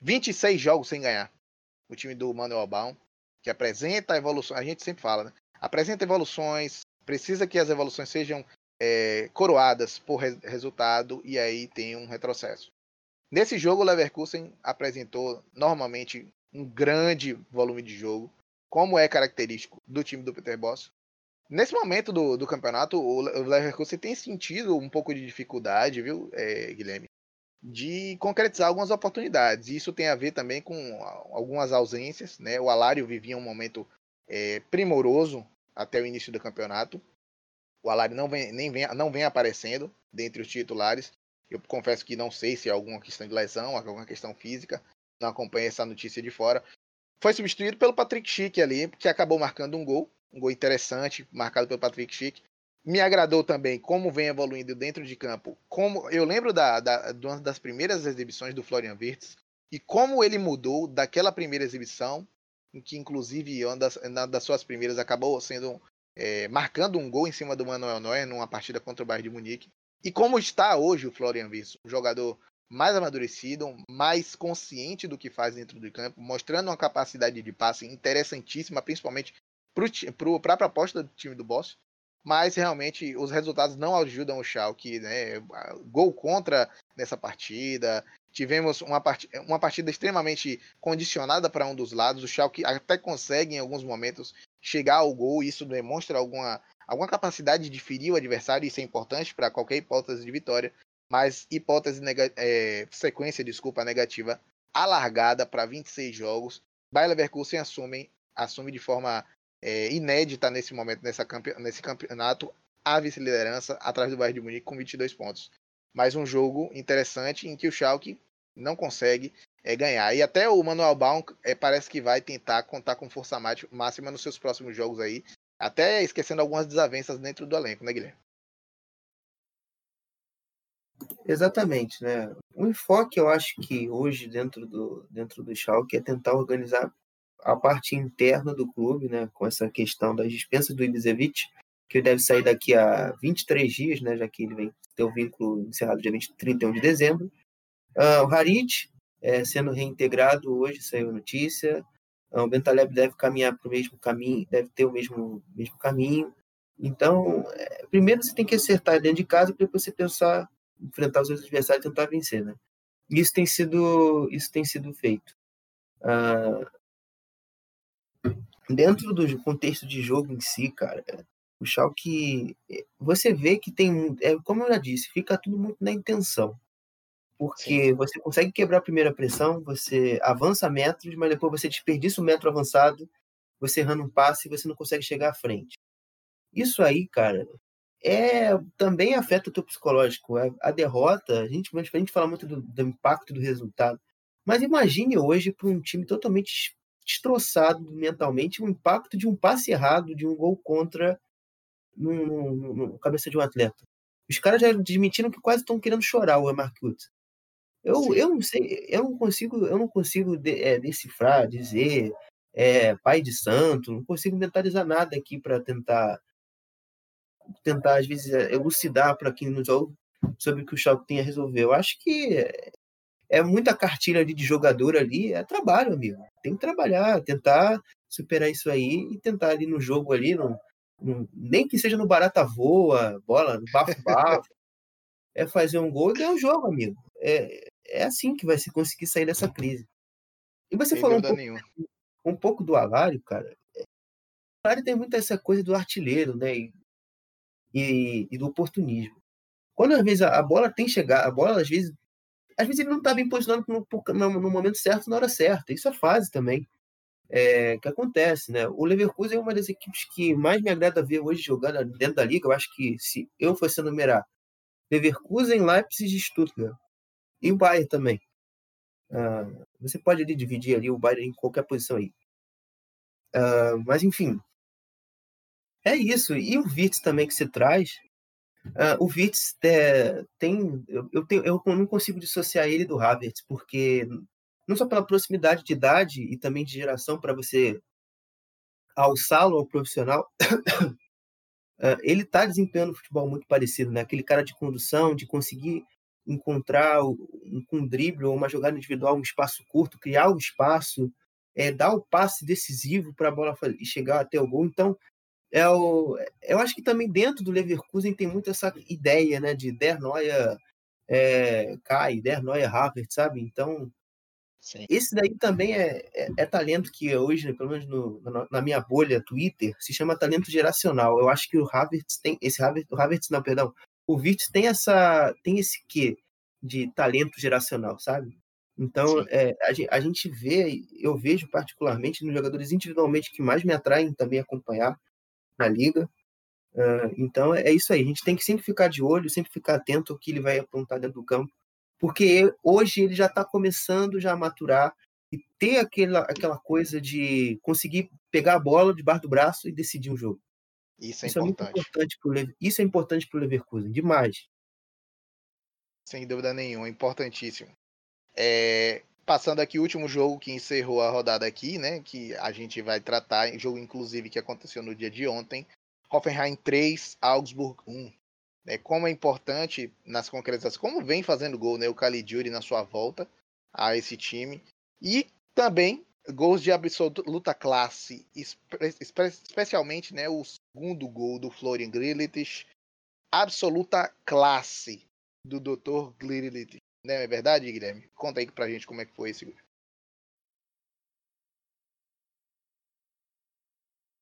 26 jogos sem ganhar. O time do Manuel Baum, que apresenta evoluções, a gente sempre fala, né? Apresenta evoluções, precisa que as evoluções sejam é, coroadas por re resultado e aí tem um retrocesso. Nesse jogo, o Leverkusen apresentou normalmente um grande volume de jogo, como é característico do time do Peter Boss. Nesse momento do, do campeonato, o Leverkusen tem sentido um pouco de dificuldade, viu, é, Guilherme, de concretizar algumas oportunidades. Isso tem a ver também com algumas ausências. Né? O Alário vivia um momento é, primoroso até o início do campeonato. O Alário não vem, nem vem, não vem aparecendo dentre os titulares. Eu confesso que não sei se é alguma questão de lesão, alguma questão física, não acompanha essa notícia de fora. Foi substituído pelo Patrick Schick ali, que acabou marcando um gol, um gol interessante, marcado pelo Patrick Schick. Me agradou também como vem evoluindo dentro de campo. Como eu lembro da, da, de uma das primeiras exibições do Florian Wirtz e como ele mudou daquela primeira exibição em que inclusive uma das, uma das suas primeiras acabou sendo é, marcando um gol em cima do Manuel Neuer numa partida contra o Bayern de Munique. E como está hoje o Florian Wirtz, um jogador mais amadurecido, mais consciente do que faz dentro do campo, mostrando uma capacidade de passe interessantíssima, principalmente para a proposta do time do Boss. Mas realmente os resultados não ajudam o Schalke, né? Gol contra nessa partida. Tivemos uma, uma partida extremamente condicionada para um dos lados. O Schalke até consegue em alguns momentos chegar ao gol. Isso demonstra alguma, alguma capacidade de ferir o adversário. Isso é importante para qualquer hipótese de vitória mas hipótese é, sequência, desculpa, negativa alargada para 26 jogos. Bayer Leverkusen assume, assume de forma é, inédita nesse momento, nessa campe nesse campeonato, a vice-liderança atrás do Bayern de Munique com 22 pontos. Mais um jogo interessante em que o Schalke não consegue é, ganhar. E até o Manuel Baum é, parece que vai tentar contar com força máxima nos seus próximos jogos aí, até esquecendo algumas desavenças dentro do elenco, né, Guilherme? Exatamente, né? O enfoque, eu acho que hoje dentro do dentro do Schalke é tentar organizar a parte interna do clube, né, com essa questão das dispensas do Ibisevic, que deve sair daqui a 23 dias, né, já que ele vem ter o vínculo encerrado dia 20, 31 de dezembro. Uh, o Harit é, sendo reintegrado hoje, saiu notícia. Uh, o Bentaleb deve caminhar para o mesmo caminho, deve ter o mesmo, mesmo caminho. Então, é, primeiro você tem que acertar dentro de casa para você pensar enfrentar os adversários e tentar vencer, né? Isso tem sido, isso tem sido feito. Uh, dentro do contexto de jogo em si, cara, o Schalke, você vê que tem, é, como eu já disse, fica tudo muito na intenção. Porque Sim. você consegue quebrar a primeira pressão, você avança metros, mas depois você desperdiça o um metro avançado, você errando um passe e você não consegue chegar à frente. Isso aí, cara, é, também afeta o teu psicológico. A, a derrota, a gente, a gente fala muito do, do impacto do resultado, mas imagine hoje para um time totalmente destroçado mentalmente o impacto de um passe errado, de um gol contra no, no, no cabeça de um atleta. Os caras já admitiram que quase estão querendo chorar o Marcus. Eu, eu não sei, eu não consigo, eu não consigo de, é, decifrar, dizer é, pai de santo, não consigo mentalizar nada aqui para tentar tentar, às vezes, é, elucidar para quem nos ouve sobre o que o Schalke tem a resolver. Eu acho que é muita cartilha de jogador ali, é trabalho, amigo. Tem que trabalhar, tentar superar isso aí e tentar ali no jogo ali, no, no nem que seja no barata voa, bola, no bafo bafo, é fazer um gol e ganhar um jogo, amigo. É, é assim que vai se conseguir sair dessa crise. E você Sem falou um pouco, um pouco, do Alário, cara. O Alário tem muito essa coisa do artilheiro, né? E e, e do oportunismo. Quando às vezes a, bola tem chegado, a bola às vezes, às vezes ele não está bem posicionado no, no, no, momento certo, na hora certa. Isso é fase também é, que acontece, né? O Leverkusen é uma das equipes que mais me agrada ver hoje jogando dentro da liga. Eu acho que se eu fosse numerar Leverkusen, Leipzig e Stuttgart e o Bayern também. Uh, você pode ali dividir ali o Bayern em qualquer posição aí. Uh, mas enfim, é isso. E o Vitz também que se traz. Uh, o Vitz é, tem. Eu, eu, tenho, eu não consigo dissociar ele do Havertz, porque não só pela proximidade de idade e também de geração para você alçá-lo ao profissional, uh, [COUGHS] ele está desempenhando um futebol muito parecido, né? Aquele cara de condução, de conseguir encontrar um, um drible ou uma jogada individual, um espaço curto, criar o um espaço, é, dar o passe decisivo para a bola chegar até o gol. Então, é o, eu acho que também dentro do Leverkusen tem muito essa ideia, né, de Der Neue é, Kai, Der Neue Havertz, sabe? Então, Sim. esse daí também é, é, é, talento que hoje, pelo menos no, na minha bolha Twitter, se chama talento geracional. Eu acho que o Havertz tem, esse Havertz, o Havertz não, perdão, o Wirtz tem essa, tem esse quê de talento geracional, sabe? Então, é, a, a, gente vê, eu vejo particularmente nos jogadores individualmente que mais me atraem também acompanhar, na liga. Uh, então é isso aí, a gente tem que sempre ficar de olho, sempre ficar atento ao que ele vai apontar dentro do campo, porque hoje ele já está começando já a maturar e ter aquela, aquela coisa de conseguir pegar a bola debaixo do braço e decidir um jogo. Isso é isso importante. É importante pro, isso é importante para o Leverkusen, demais. Sem dúvida nenhuma, importantíssimo. É, passando aqui o último jogo que encerrou a rodada aqui, né? Que a gente vai tratar, jogo inclusive que aconteceu no dia de ontem. Hoffenheim 3, Augsburg 1. Né, como é importante nas concretizações, como vem fazendo gol né, o Caligiuri na sua volta a esse time. E também gols de absoluta classe, especialmente né, o segundo gol do Florian Grillitsch, absoluta classe do Dr. Grillitsch. Não é verdade, Guilherme? Conta aí pra gente como é que foi esse.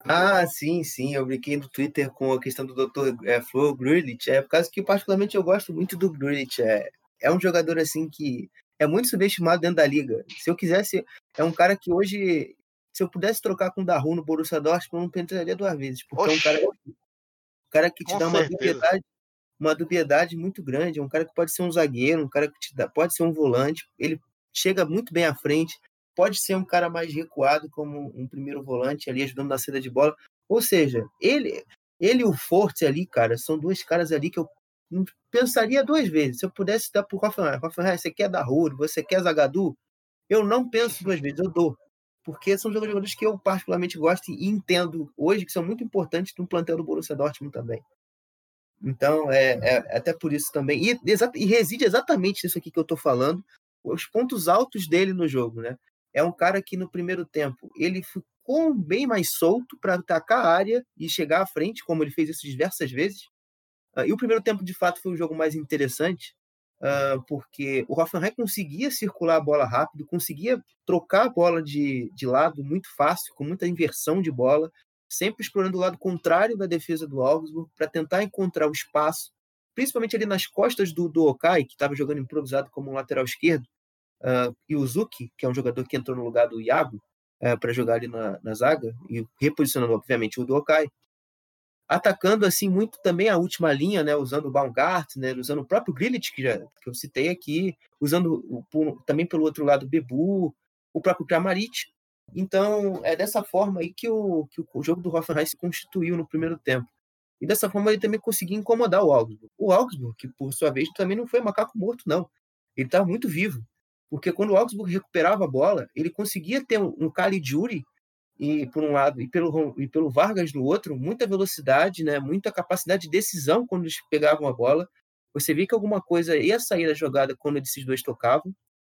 Ah, sim, sim. Eu brinquei no Twitter com a questão do Dr. É, Flo Grulich. É por causa que, particularmente, eu gosto muito do Grulich. É, é um jogador, assim, que é muito subestimado dentro da liga. Se eu quisesse... É um cara que hoje... Se eu pudesse trocar com o Daru no Borussia Dortmund, eu não pensaria duas vezes. Porque Oxi. é um cara, um cara que te com dá uma dubiedade, uma dubiedade muito grande. É um cara que pode ser um zagueiro, um cara que te dá, pode ser um volante. Ele chega muito bem à frente pode ser um cara mais recuado como um primeiro volante ali ajudando na saída de bola. Ou seja, ele, ele e o Forte ali, cara, são dois caras ali que eu pensaria duas vezes. Se eu pudesse dar pro Rafael, Rafael, você quer Ruro, você quer Zagadu? Eu não penso duas vezes, eu dou. Porque são jogadores que eu particularmente gosto e entendo hoje que são muito importantes no plantel do Borussia Dortmund também. Então, é, é até por isso também. E, e reside exatamente nisso aqui que eu estou falando, os pontos altos dele no jogo, né? é um cara que no primeiro tempo ele ficou bem mais solto para atacar a área e chegar à frente, como ele fez isso diversas vezes. Uh, e o primeiro tempo, de fato, foi um jogo mais interessante, uh, porque o Hoffenheim conseguia circular a bola rápido, conseguia trocar a bola de, de lado muito fácil, com muita inversão de bola, sempre explorando o lado contrário da defesa do Augsburg para tentar encontrar o espaço, principalmente ali nas costas do, do Okai, que estava jogando improvisado como um lateral esquerdo, uh, Yuzuki, que é um jogador que entrou no lugar do Iago, uh, para jogar ali na, na, zaga, e reposicionando, obviamente, o Dokai. Atacando, assim, muito também a última linha, né, usando o Baumgartner, usando o próprio Grilich, que, já, que eu citei aqui, usando o, também pelo outro lado o Bebu, o próprio Kramaric. Então, é dessa forma aí que o, que o jogo do Hoffenheim se constituiu no primeiro tempo. E dessa forma ele também conseguiu incomodar o Augsburg. O Augsburg, que por sua vez também não foi macaco morto, não. Ele estava muito vivo. Porque quando o Augsburg recuperava a bola, ele conseguia ter um Caligiuri e por um lado e pelo e pelo Vargas no outro, muita velocidade, né, muita capacidade de decisão quando eles pegavam a bola. Você via que alguma coisa ia sair da jogada quando esses dois tocavam,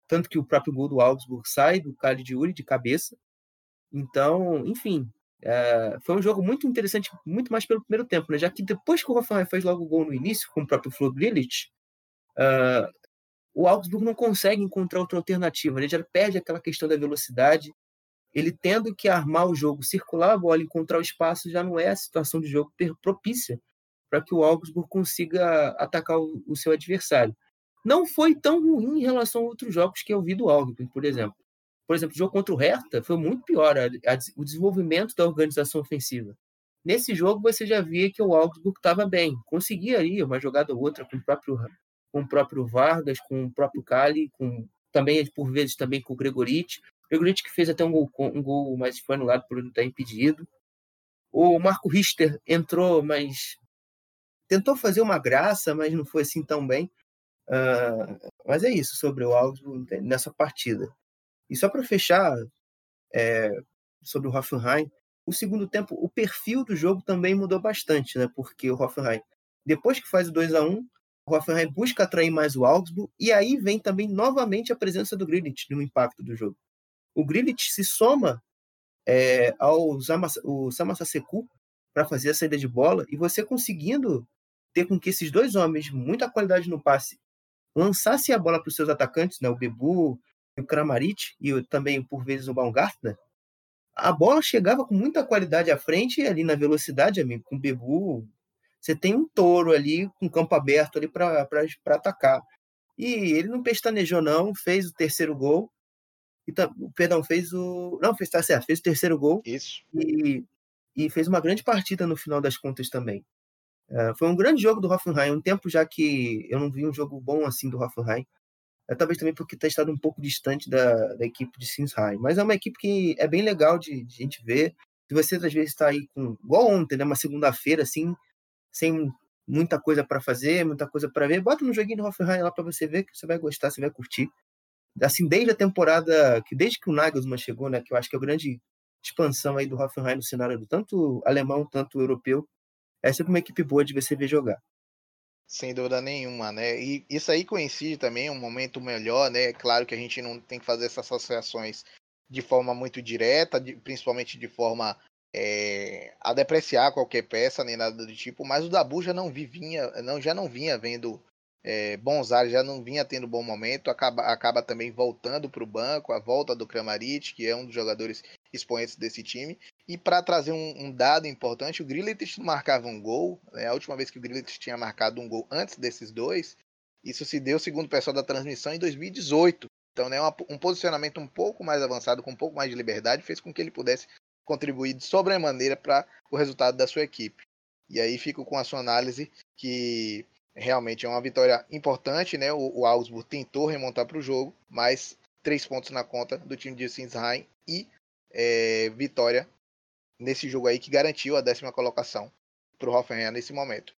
tanto que o próprio gol do Augsburg sai do Caligiuri de cabeça. Então, enfim, é, foi um jogo muito interessante, muito mais pelo primeiro tempo, né? Já que depois que o Rafael fez logo o gol no início, com o próprio Flo Grilic, uh, o Augsburg não consegue encontrar outra alternativa. Ele já perde aquela questão da velocidade. Ele tendo que armar o jogo, circular a bola, encontrar o espaço, já não é a situação de jogo propícia para que o Augsburg consiga atacar o, o, seu adversário. Não foi tão ruim em relação a outros jogos que eu vi do Augsburg, por exemplo. Por exemplo, o jogo contra o Hertha foi muito pior, a, a, o desenvolvimento da organização ofensiva. Nesse jogo você já via que o Augsburg estava bem, conseguia ali uma jogada ou outra com o próprio com o próprio Vargas, com o próprio Cali, com também por vezes também com o Gregoriti. Gregoriti que fez até um gol, um gol, mas foi anulado por não estar impedido. O Marco Richter entrou, mas tentou fazer uma graça, mas não foi assim tão bem. Uh, mas é isso sobre o Augsburg nessa partida. E só para fechar é, sobre o Hoffenheim, o segundo tempo, o perfil do jogo também mudou bastante, né? Porque o Hoffenheim, depois que faz o 2 a 1 o Hoffenheim busca atrair mais o Augsburg, e aí vem também novamente a presença do Grilich no impacto do jogo. O Grilich se soma é, ao Samasaseku para fazer a saída de bola, e você conseguindo ter com que esses dois homens, muita qualidade no passe, lançassem a bola para os seus atacantes, né, o Bebu, o Kramaric e também, por vezes, o Baumgartner, a bola chegava com muita qualidade à frente, ali na velocidade, amigo, com o Bebu você tem um touro ali com campo aberto ali para atacar. E ele não pestanejou, não, fez o terceiro gol. E, perdão, fez o. Não, fez, tá certo, fez o terceiro gol. Isso. E, e fez uma grande partida no final das contas também. Uh, foi um grande jogo do Hoffenheim, um tempo já que eu não vi um jogo bom assim do Hoffenheim. É, talvez também porque está estado um pouco distante da, da equipe de Sinsheim. Mas é uma equipe que é bem legal de, de gente ver. Se você às vezes está aí com. igual ontem, né? Uma segunda-feira, assim, sem muita coisa para fazer, muita coisa para ver, bota no joguinho do Hoffenheim lá para você ver que você vai gostar, você vai curtir. assim, desde a temporada, que desde que o Nagelsmann chegou, né, que eu acho que é a grande expansão aí do Hoffenheim no cenário tanto alemão, tanto europeu, é sempre uma equipe boa de você ver jogar. Sem dúvida nenhuma, né? E isso aí coincide também um momento melhor, né? Claro que a gente não tem que fazer essas associações de forma muito direta, de, principalmente de forma é, a depreciar qualquer peça nem nada do tipo, mas o Dabu já não vinha, não, já não vinha vendo é, já não vinha tendo bom momento, acaba, acaba também voltando para o banco, a volta do Kramaric, que é um dos jogadores expoentes desse time. E para trazer um, um, dado importante, o Grealish marcava um gol, né, a última vez que o Grealish tinha marcado um gol antes desses dois, isso se deu, segundo o pessoal da transmissão, em 2018. Então, né, uma, um posicionamento um pouco mais avançado, com um pouco mais de liberdade, fez com que ele pudesse contribuir de sobremaneira para o resultado da sua equipe. E aí fico com a sua análise que realmente é uma vitória importante, né? O, o Augsburg tentou remontar para o jogo, mas três pontos na conta do time de Sinsheim e é, vitória nesse jogo aí que garantiu a décima colocação para o Hoffenheim nesse momento.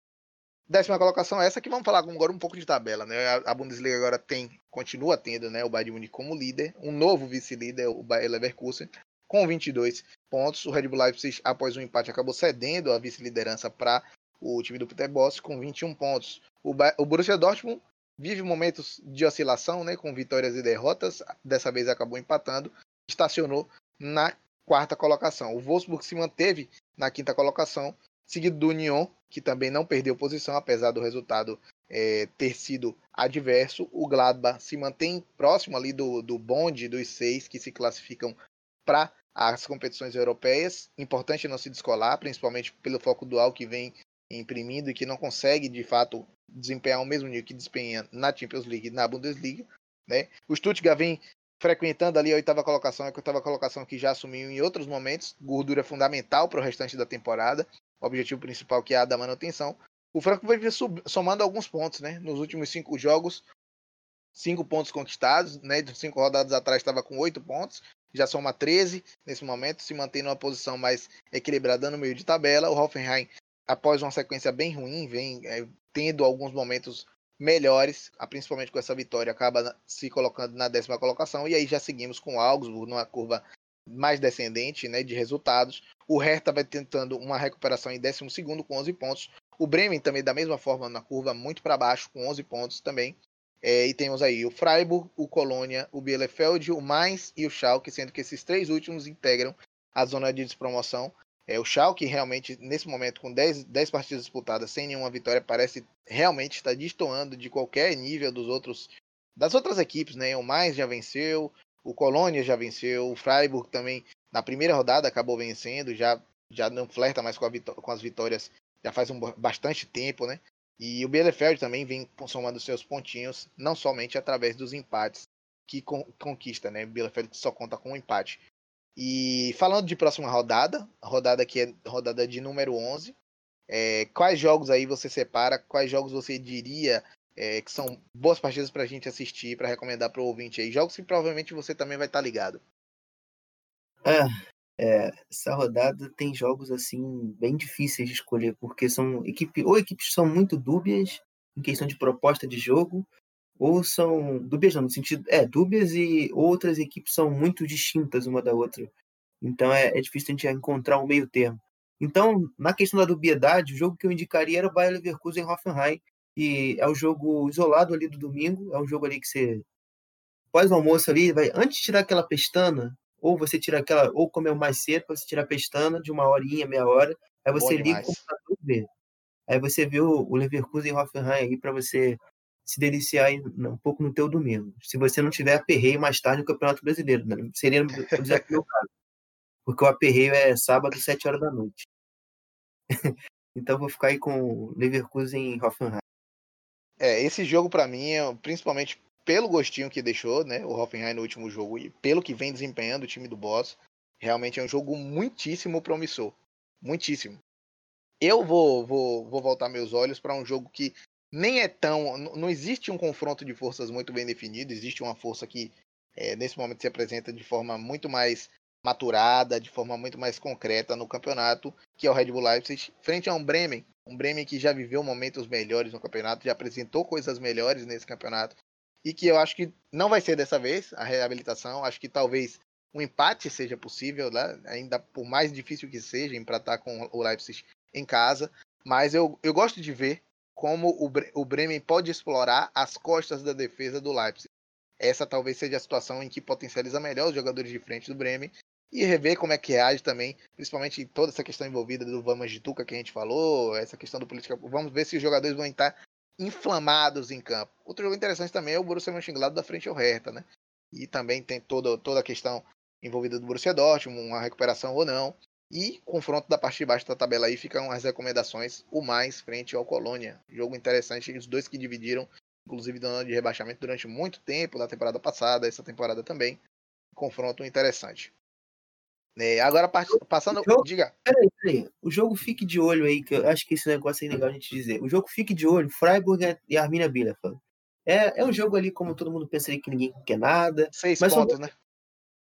Décima colocação é essa que vamos falar agora um pouco de tabela, né? A Bundesliga agora tem, continua tendo, né, o Bayern Munique como líder, um novo vice-líder, o Bayer Leverkusen, com 22 pontos. O Red Bull Leipzig, após um empate, acabou cedendo a vice-liderança para o time do Peter Boss com 21 pontos. O, o Borussia Dortmund vive momentos de oscilação, né, com vitórias e derrotas. Dessa vez acabou empatando, estacionou na quarta colocação. O Wolfsburg se manteve na quinta colocação, seguido do Union, que também não perdeu posição, apesar do resultado é, ter sido adverso. O Gladbach se mantém próximo ali do, do bonde dos seis que se classificam para as competições europeias. Importante não se descolar, principalmente pelo foco dual que vem imprimindo e que não consegue, de fato, desempenhar o mesmo nível que desempenha na Champions League e na Bundesliga. Né? O Stuttgart vem frequentando ali a oitava colocação, a oitava colocação que já assumiu em outros momentos, gordura fundamental para o restante da temporada, o objetivo principal que é a da manutenção. O Franco vai somando alguns pontos, né? Nos últimos cinco jogos, cinco pontos conquistados, né? Cinco rodadas atrás estava com oito pontos, já soma 13 nesse momento, se mantém numa posição mais equilibrada no meio de tabela. O Hoffenheim após uma sequência bem ruim, vem é, tendo alguns momentos melhores, principalmente com essa vitória, acaba se colocando na décima colocação, e aí já seguimos com o Augsburg numa curva mais descendente né, de resultados. O Hertha vai tentando uma recuperação em 12 com 11 pontos. O Bremen também da mesma forma na curva muito para baixo com 11 pontos também. É, e temos aí o Freiburg, o Colônia, o Bielefeld, o Mainz e o Schalke, sendo que esses três últimos integram a zona de despromoção. É, o Schalke realmente, nesse momento, com 10, 10 partidas disputadas sem nenhuma vitória, parece realmente estar destoando de qualquer nível dos outros das outras equipes, né? O Mais já venceu, o Colônia já venceu, o Freiburg também na primeira rodada acabou vencendo, já já não flerta mais com, com as vitórias já faz um bastante tempo, né? E o Bielefeld também vem somando seus pontinhos, não somente através dos empates que con conquista, né? O Bielefeld só conta com um empate. E falando de próxima rodada, rodada que é rodada de número 11, é, quais jogos aí você separa? Quais jogos você diria é, que são boas partidas para a gente assistir, para recomendar para o ouvinte aí? Jogos que provavelmente você também vai estar tá ligado. Ah, é, essa rodada tem jogos assim bem difíceis de escolher, porque são equipe, ou equipes são muito dúbias em questão de proposta de jogo, ou são dúbias não, no sentido, é, dúbias e outras equipes são muito distintas uma da outra. Então é, é difícil a gente encontrar um meio termo. Então, na questão da dubiedade, o jogo que eu indicaria era o Bayer Leverkusen Hoffenheim, e é o jogo isolado ali do domingo, é um jogo ali que você pós o almoço ali, vai antes de tirar aquela pestana, ou você tira aquela, ou comer mais cedo, você tira a pestana de uma horinha, meia hora, aí você liga o computador e vê. Aí você vê o, o Leverkusen Hoffenheim aí para você se deliciar um pouco no teu domingo. Se você não tiver aperreio mais tarde no Campeonato Brasileiro, né? seria dizer meu caso. Porque o aperreio é sábado, 7 horas da noite. [LAUGHS] então vou ficar aí com Leverkusen e Hoffenheim. É, esse jogo para mim, é, principalmente pelo gostinho que deixou, né, o Hoffenheim no último jogo e pelo que vem desempenhando o time do Boss, realmente é um jogo muitíssimo promissor, muitíssimo. Eu vou, vou, vou voltar meus olhos para um jogo que nem é tão. Não existe um confronto de forças muito bem definido, existe uma força que é, nesse momento se apresenta de forma muito mais maturada, de forma muito mais concreta no campeonato, que é o Red Bull Leipzig, frente a um Bremen, um Bremen que já viveu momentos melhores no campeonato, já apresentou coisas melhores nesse campeonato, e que eu acho que não vai ser dessa vez a reabilitação. Acho que talvez um empate seja possível, né? ainda por mais difícil que seja, empatar com o Leipzig em casa. Mas eu, eu gosto de ver como o, o Bremen pode explorar as costas da defesa do Leipzig. Essa talvez seja a situação em que potencializa melhor os jogadores de frente do Bremen e rever como é que reage também, principalmente toda essa questão envolvida do Vamos de Tuca que a gente falou, essa questão do política. Vamos ver se os jogadores vão estar inflamados em campo. Outro jogo interessante também é o Borussia Mönchengladbach da frente ao Hertha, né? E também tem toda, toda a questão envolvida do Borussia Dortmund, uma recuperação ou não. E confronto da parte de baixo da tabela aí ficam as recomendações, o mais frente ao Colônia. Jogo interessante, os dois que dividiram, inclusive dando de rebaixamento durante muito tempo, na temporada passada, essa temporada também. Confronto interessante. É, agora, passando. O jogo, diga. Peraí, peraí. O jogo fique de olho aí, que eu acho que esse negócio é legal a gente dizer. O jogo fique de olho, Freiburg e Arminia Bielefeld. É, é um jogo ali, como todo mundo pensa ali, que ninguém quer nada. Seis mas pontos, são, né?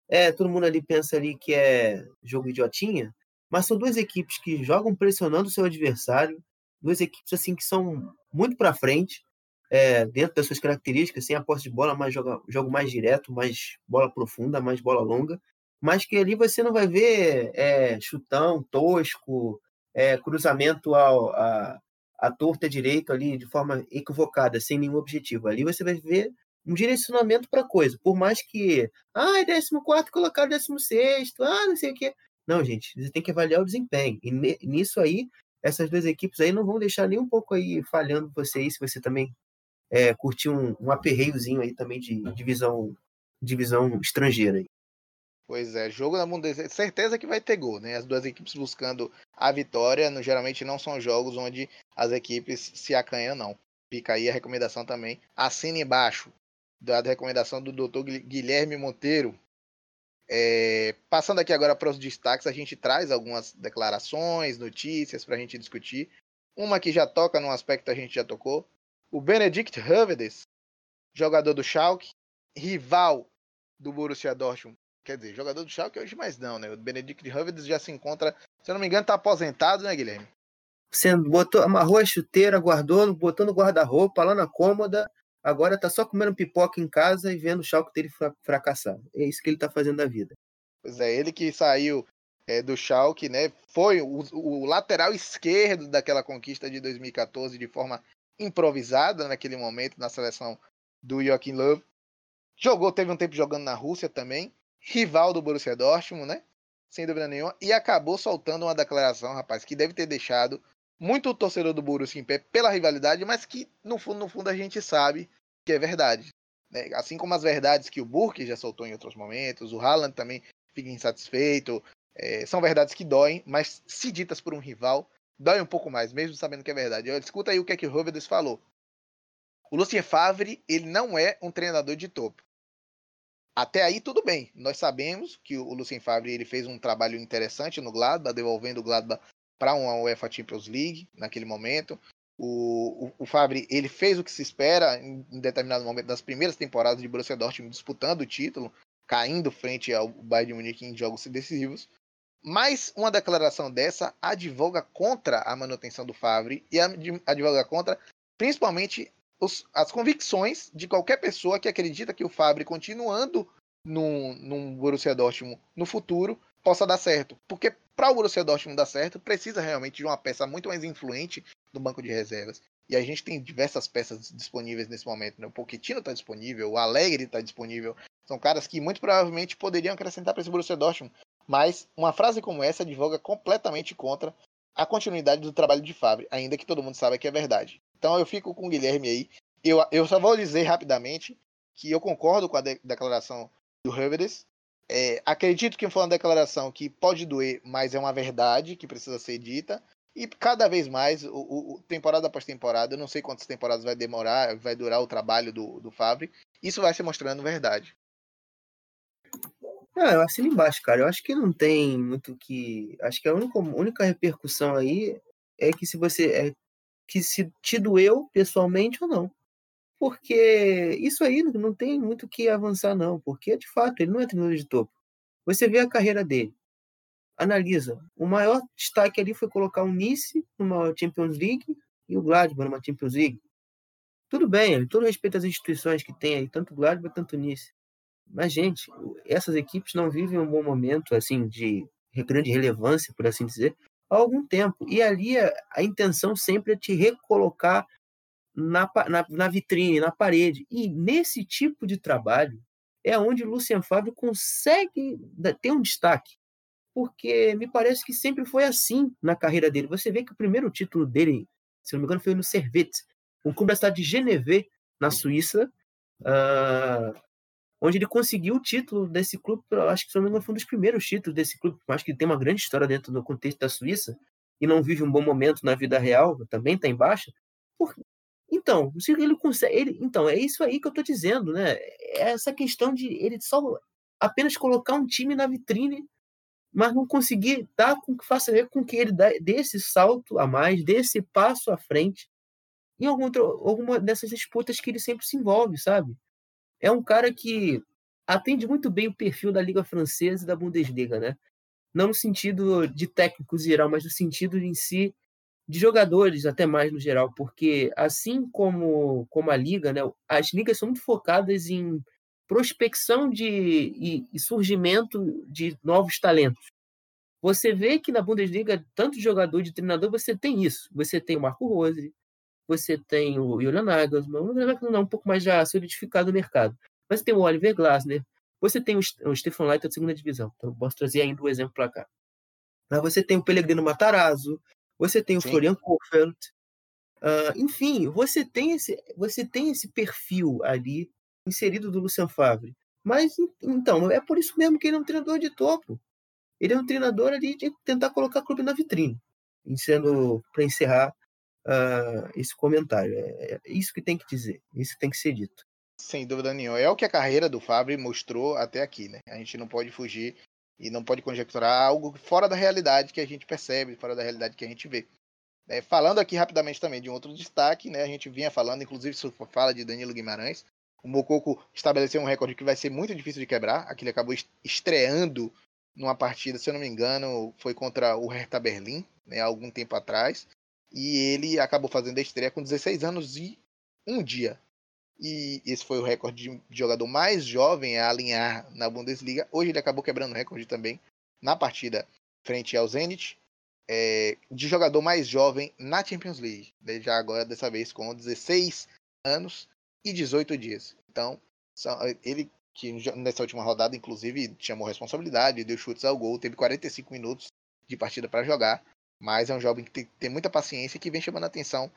É, todo mundo ali pensa ali que é jogo idiotinha, mas são duas equipes que jogam pressionando o seu adversário, duas equipes assim que são muito para frente, é, dentro das suas características, sem a posse de bola, mas joga, jogo mais direto, mais bola profunda, mais bola longa, mas que ali você não vai ver é, chutão, tosco, é, cruzamento ao, a, a torta direito ali de forma equivocada, sem nenhum objetivo. Ali você vai ver um direcionamento para coisa. Por mais que, ah, é 14 colocar 16, ah, não sei o quê. Não, gente, você tem que avaliar o desempenho. E nisso aí, essas duas equipes aí não vão deixar nem um pouco aí falhando você aí, se você também é, curtir um, um aperreiozinho aí também de divisão, divisão estrangeira. Aí. Pois é, jogo da Bundesliga, certeza que vai ter gol, né? As duas equipes buscando a vitória, no, geralmente não são jogos onde as equipes se acanham, não. Fica aí a recomendação também. Assine embaixo, da recomendação do Dr. Guilherme Monteiro. É, passando aqui agora para os destaques, a gente traz algumas declarações, notícias para a gente discutir. Uma que já toca num aspecto que a gente já tocou. O Benedict Hövedes, jogador do Schalke, rival do Borussia Dortmund. Quer dizer, jogador do Schalke hoje mais não, né? O Benedict Hövedes já se encontra, se eu não me engano, está aposentado, né, Guilherme? Você botou, amarrou a chuteira, guardou, botou no guarda-roupa, lá na cômoda, Agora tá só comendo pipoca em casa e vendo o Schalke dele fracassar. É isso que ele tá fazendo da vida. Pois é, ele que saiu é, do Schalke, né? Foi o, o, lateral esquerdo daquela conquista de 2014 de forma improvisada naquele momento na seleção do Joachim Löw. Jogou, teve um tempo jogando na Rússia também, rival do Borussia Dortmund, né? Sem dúvida nenhuma, e acabou soltando uma declaração, rapaz, que deve ter deixado muito torcedor do Borussia em pé pela rivalidade, mas que no fundo, no fundo a gente sabe que é verdade. Né? Assim como as verdades que o Burke já soltou em outros momentos, o Haaland também fica insatisfeito. É, são verdades que doem, mas se ditas por um rival, dói um pouco mais, mesmo sabendo que é verdade. Eu, escuta aí o que é que o Rovedes falou. O Lucien Favre, ele não é um treinador de topo. Até aí tudo bem. Nós sabemos que o Lucien Favre ele fez um trabalho interessante no Gladbach, devolvendo o Gladbach para uma UEFA Champions League naquele momento. O, o, o ele fez o que se espera em, em, determinado momento das primeiras temporadas de Borussia Dortmund disputando o título, caindo frente ao Bayern de Munique em jogos decisivos. Mas uma declaração dessa advoga contra a manutenção do Favre e advoga contra principalmente os, as convicções de qualquer pessoa que acredita que o Favre continuando no, no Borussia Dortmund no futuro possa dar certo. Porque para o Borussia Dortmund dar certo, precisa realmente de uma peça muito mais influente no banco de reservas. E a gente tem diversas peças disponíveis nesse momento. Né? O Pochettino está disponível, o Alegre está disponível. São caras que muito provavelmente poderiam acrescentar para esse Borussia Dortmund. Mas uma frase como essa advoga completamente contra a continuidade do trabalho de Fabre, ainda que todo mundo saiba que é verdade. Então eu fico com o Guilherme aí. Eu, eu só vou dizer rapidamente que eu concordo com a de declaração do Hövedes. É, acredito que foi uma declaração que pode doer, mas é uma verdade que precisa ser dita. E cada vez mais, o, o, temporada após temporada, eu não sei quantas temporadas vai demorar, vai durar o trabalho do, do Fabre, isso vai se mostrando verdade. Ah, eu assino embaixo, cara. Eu acho que não tem muito que. Acho que a única, única repercussão aí é que se você. É que se te doeu pessoalmente ou não. Porque isso aí não tem muito que avançar, não. Porque, de fato, ele não é treinador de topo. Você vê a carreira dele analisa. O maior destaque ali foi colocar o Nice numa Champions League e o Gladbach numa Champions League. Tudo bem, todo respeito às instituições que tem aí, tanto Gladbach, tanto Nice. Mas, gente, essas equipes não vivem um bom momento, assim, de grande relevância, por assim dizer, há algum tempo. E ali a, a intenção sempre é te recolocar na, na, na, vitrine, na parede. E nesse tipo de trabalho é onde Lucien Favre consegue ter um destaque. Porque me parece que sempre foi assim na carreira dele. Você vê que o primeiro título dele, se não me engano, foi no Servette, um clube da cidade de Geneve, na Suíça, uh, onde ele conseguiu o título desse clube, acho que se não me engano foi um dos primeiros títulos desse clube, acho que tem uma grande história dentro do contexto da Suíça, e não vive um bom momento na vida real, também está em baixa. Por... Então, se ele consegue, ele... então é isso aí que eu estou dizendo, né? É essa questão de ele só apenas colocar um time na vitrine, mas não conseguir dar com que faça ver com que ele dê esse salto a mais, dê esse passo à frente em algum, alguma dessas disputas que ele sempre se envolve, sabe? É um cara que atende muito bem o perfil da Liga Francesa e da Bundesliga, né? Não no sentido de técnicos geral, mas no sentido em si de jogadores até mais no geral, porque assim como como a liga, né, as ligas são muito focadas em prospecção de e, e surgimento de novos talentos. Você vê que na Bundesliga, tanto de jogador de treinador, você tem isso. Você tem o Marco Rose, você tem o Julian Nagelsmann, o Nagelsmann é um pouco mais já solidificado no mercado. Mas você tem o Oliver Glasner, você tem o Stefan Leiter da segunda divisão. Então, posso trazer ainda um exemplo para cá. Mas você tem o Pellegrino Matarazzo, você tem o Sim. Florian Kohfeldt. Uh, enfim, você tem, esse, você tem esse perfil ali inserido do Lucian Favre. Mas, então, é por isso mesmo que ele é um treinador de topo. Ele é um treinador ali de tentar colocar o clube na vitrine. para encerrar, uh, esse comentário. É, é, isso que tem que dizer, isso que tem que ser dito. Sem dúvida nenhuma. É o que a carreira do Fábio mostrou até aqui, né? A gente não pode fugir e não pode conjecturar algo fora da realidade que a gente percebe, fora da realidade que a gente vê. É, falando aqui rapidamente também de um outro destaque, né? A gente vinha falando, inclusive, se fala de Danilo Guimarães. O Mococo estabeleceu um recorde que vai ser muito difícil de quebrar. Aqui ele acabou estreando numa partida, se eu não me engano, foi contra o Hertha Berlim, né, algum tempo atrás. E ele acabou fazendo a estreia com 16 anos e um dia. E esse foi o recorde de jogador mais jovem a alinhar na Bundesliga. Hoje ele acabou quebrando o recorde também na partida frente ao Zenit. É, de jogador mais jovem na Champions League. Já agora, dessa vez, com 16 anos e 18 dias. Então, ele que nessa última rodada, inclusive, chamou responsabilidade, deu chutes ao gol, teve 45 minutos de partida para jogar. Mas é um jovem que tem, tem muita paciência e que vem chamando a atenção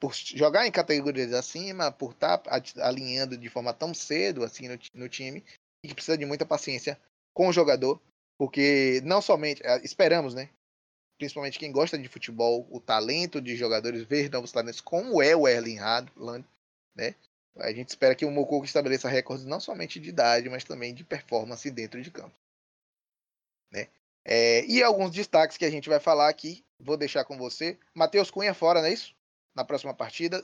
por jogar em categorias acima, por estar tá alinhando de forma tão cedo assim no, no time, que precisa de muita paciência com o jogador, porque não somente, esperamos, né? Principalmente quem gosta de futebol, o talento de jogadores, ver novos talentos, como é o Erling Haaland, né? A gente espera que o Mococo estabeleça recordes não somente de idade, mas também de performance dentro de campo. Né? É, e alguns destaques que a gente vai falar aqui, vou deixar com você. Matheus Cunha fora, não é isso? Na próxima partida.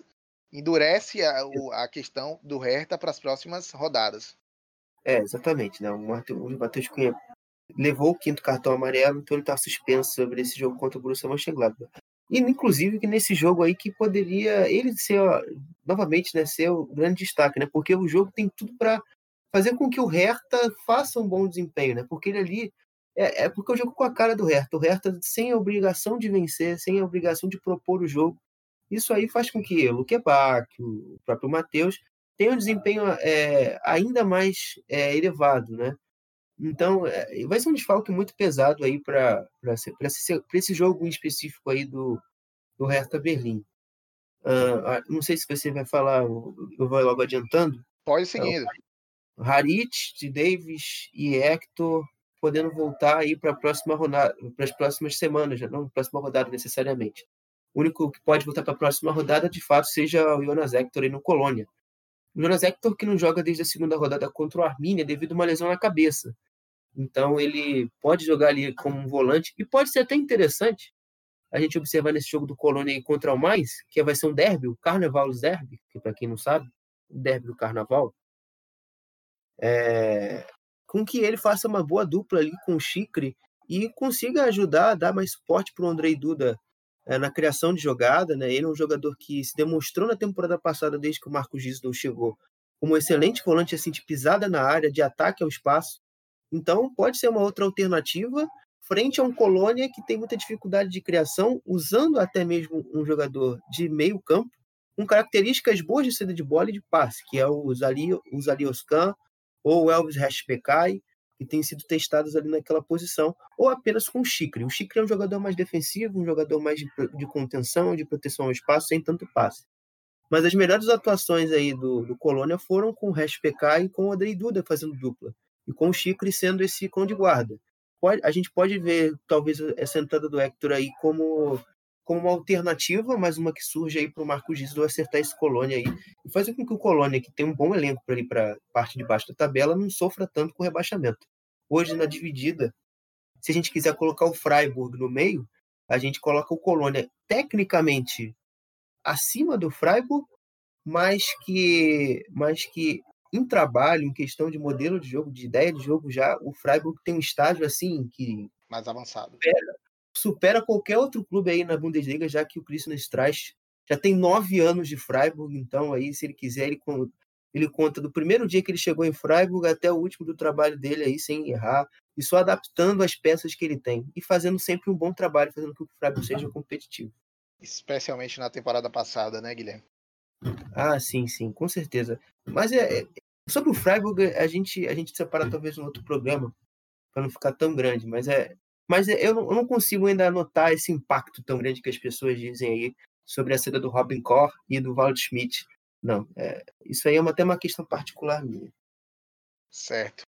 Endurece a, a questão do Hertha para as próximas rodadas. É, exatamente. Né? O Matheus Cunha levou o quinto cartão amarelo, então ele está suspenso sobre esse jogo contra o Borussia Mönchengladbach. E, inclusive, que nesse jogo aí que poderia ele ser, ó, novamente, né, ser o grande destaque, né? Porque o jogo tem tudo para fazer com que o Hertha faça um bom desempenho, né? Porque ele ali é, é porque eu jogo com a cara do Hertha. O Hertha sem a obrigação de vencer, sem a obrigação de propor o jogo. Isso aí faz com que o Luque Bach, o próprio Matheus, tenham um desempenho é, ainda mais é, elevado, né? Então, é, vai ser um desfalque muito pesado aí para esse, esse jogo em específico aí do, do Hertha Berlim. Uh, não sei se você vai falar, eu vou logo adiantando. Pode seguir. Uh, Harit, Davis e Hector podendo voltar aí para a próxima rodada, para as próximas semanas, não próxima rodada necessariamente. O único que pode voltar para a próxima rodada, de fato, seja o Jonas Hector aí no Colônia. O Jonas Hector que não joga desde a segunda rodada contra o Arminia devido a uma lesão na cabeça. Então ele pode jogar ali como um volante e pode ser até interessante a gente observar nesse jogo do Colônia contra o Mais, que vai ser um derby, o Carnaval Derby, que para quem não sabe, o derby do Carnaval. É, com que ele faça uma boa dupla ali com o Chicre e consiga ajudar dar mais suporte para o Andrei Duda é, na criação de jogada, né? Ele é um jogador que se demonstrou na temporada passada, desde que o Marcos Gisdol chegou, como um excelente volante assim, de pisada na área, de ataque ao espaço. Então, pode ser uma outra alternativa frente a um Colônia que tem muita dificuldade de criação, usando até mesmo um jogador de meio campo, com características boas de saída de bola e de passe, que é o Zali, o Zali Oscan ou o Elvis Rashpekai, que têm sido testados ali naquela posição, ou apenas com o Chicre. O Chicre é um jogador mais defensivo, um jogador mais de, de contenção, de proteção ao espaço, sem tanto passe. Mas as melhores atuações aí do, do Colônia foram com o Rashpekai e com o Andrei Duda fazendo dupla, e com o Chicre sendo esse cão de guarda pode, a gente pode ver talvez essa entrada do Hector aí como, como uma alternativa, mas uma que surge aí para o Marcos Gisdo acertar esse Colônia aí e fazer com que o Colônia, que tem um bom elenco para ir para parte de baixo da tabela, não sofra tanto com o rebaixamento. Hoje, na dividida, se a gente quiser colocar o Freiburg no meio, a gente coloca o Colônia tecnicamente acima do Freiburg, mas que, mas que em trabalho, em questão de modelo de jogo, de ideia de jogo, já o Freiburg tem um estágio assim que. Mais avançado. Supera, supera qualquer outro clube aí na Bundesliga, já que o Christian Streich já tem nove anos de Freiburg, então aí, se ele quiser, ele, ele conta do primeiro dia que ele chegou em Freiburg até o último do trabalho dele aí, sem errar, e só adaptando as peças que ele tem, e fazendo sempre um bom trabalho, fazendo com que o Freiburg seja competitivo. Especialmente na temporada passada, né, Guilherme? Ah, sim, sim, com certeza. Mas é, é sobre o Freiburg, a gente, a gente separa talvez um outro programa, para não ficar tão grande, mas é. Mas é, eu, não, eu não consigo ainda anotar esse impacto tão grande que as pessoas dizem aí sobre a saída do Robin Corr e do Wald Schmidt. Não, é, isso aí é uma, até uma questão particular minha. Certo.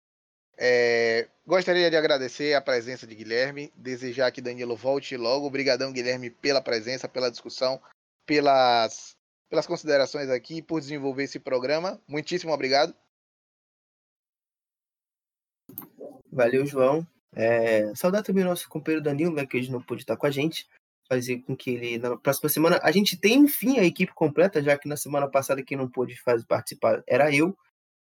É, gostaria de agradecer a presença de Guilherme, desejar que Danilo volte logo. Obrigadão, Guilherme, pela presença, pela discussão, pelas pelas considerações aqui e por desenvolver esse programa. Muitíssimo obrigado. Valeu, João. É, saudar também o nosso companheiro Danilo, né, que hoje não pôde estar com a gente. Fazer com que ele, na próxima semana, a gente tenha, enfim, a equipe completa, já que na semana passada quem não pôde fazer, participar era eu,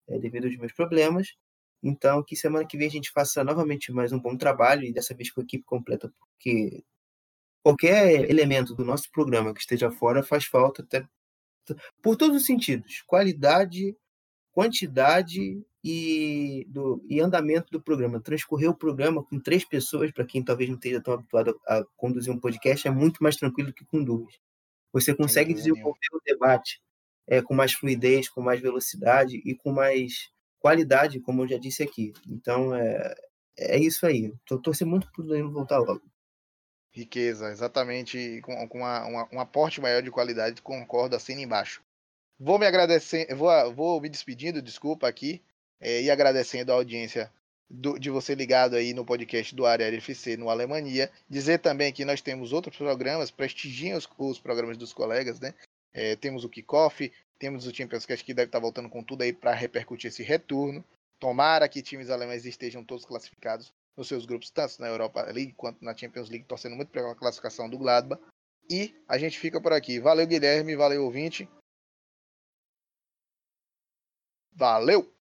é, devido aos meus problemas. Então, que semana que vem a gente faça novamente mais um bom trabalho, e dessa vez com a equipe completa, porque qualquer elemento do nosso programa que esteja fora faz falta, até por todos os sentidos, qualidade, quantidade e, do, e andamento do programa. Transcorrer o programa com três pessoas, para quem talvez não esteja tão habituado a conduzir um podcast, é muito mais tranquilo que com duas. Você consegue desenvolver o debate é, com mais fluidez, com mais velocidade e com mais qualidade, como eu já disse aqui. Então, é, é isso aí. Estou torcendo muito para o Danilo voltar logo. Riqueza, exatamente, com, com uma, uma, um aporte maior de qualidade, concordo, assim embaixo. Vou me agradecer, vou, vou me despedindo, desculpa aqui, é, e agradecendo a audiência do, de você ligado aí no podcast do Área RFC no Alemanha. Dizer também que nós temos outros programas, prestigiem os, os programas dos colegas, né? É, temos o Kickoff, temos o Champions Cast que deve estar voltando com tudo aí para repercutir esse retorno. Tomara que times alemães estejam todos classificados nos seus grupos, tanto na Europa League quanto na Champions League, torcendo muito pela classificação do Gladbach. E a gente fica por aqui. Valeu, Guilherme, valeu, ouvinte. Valeu!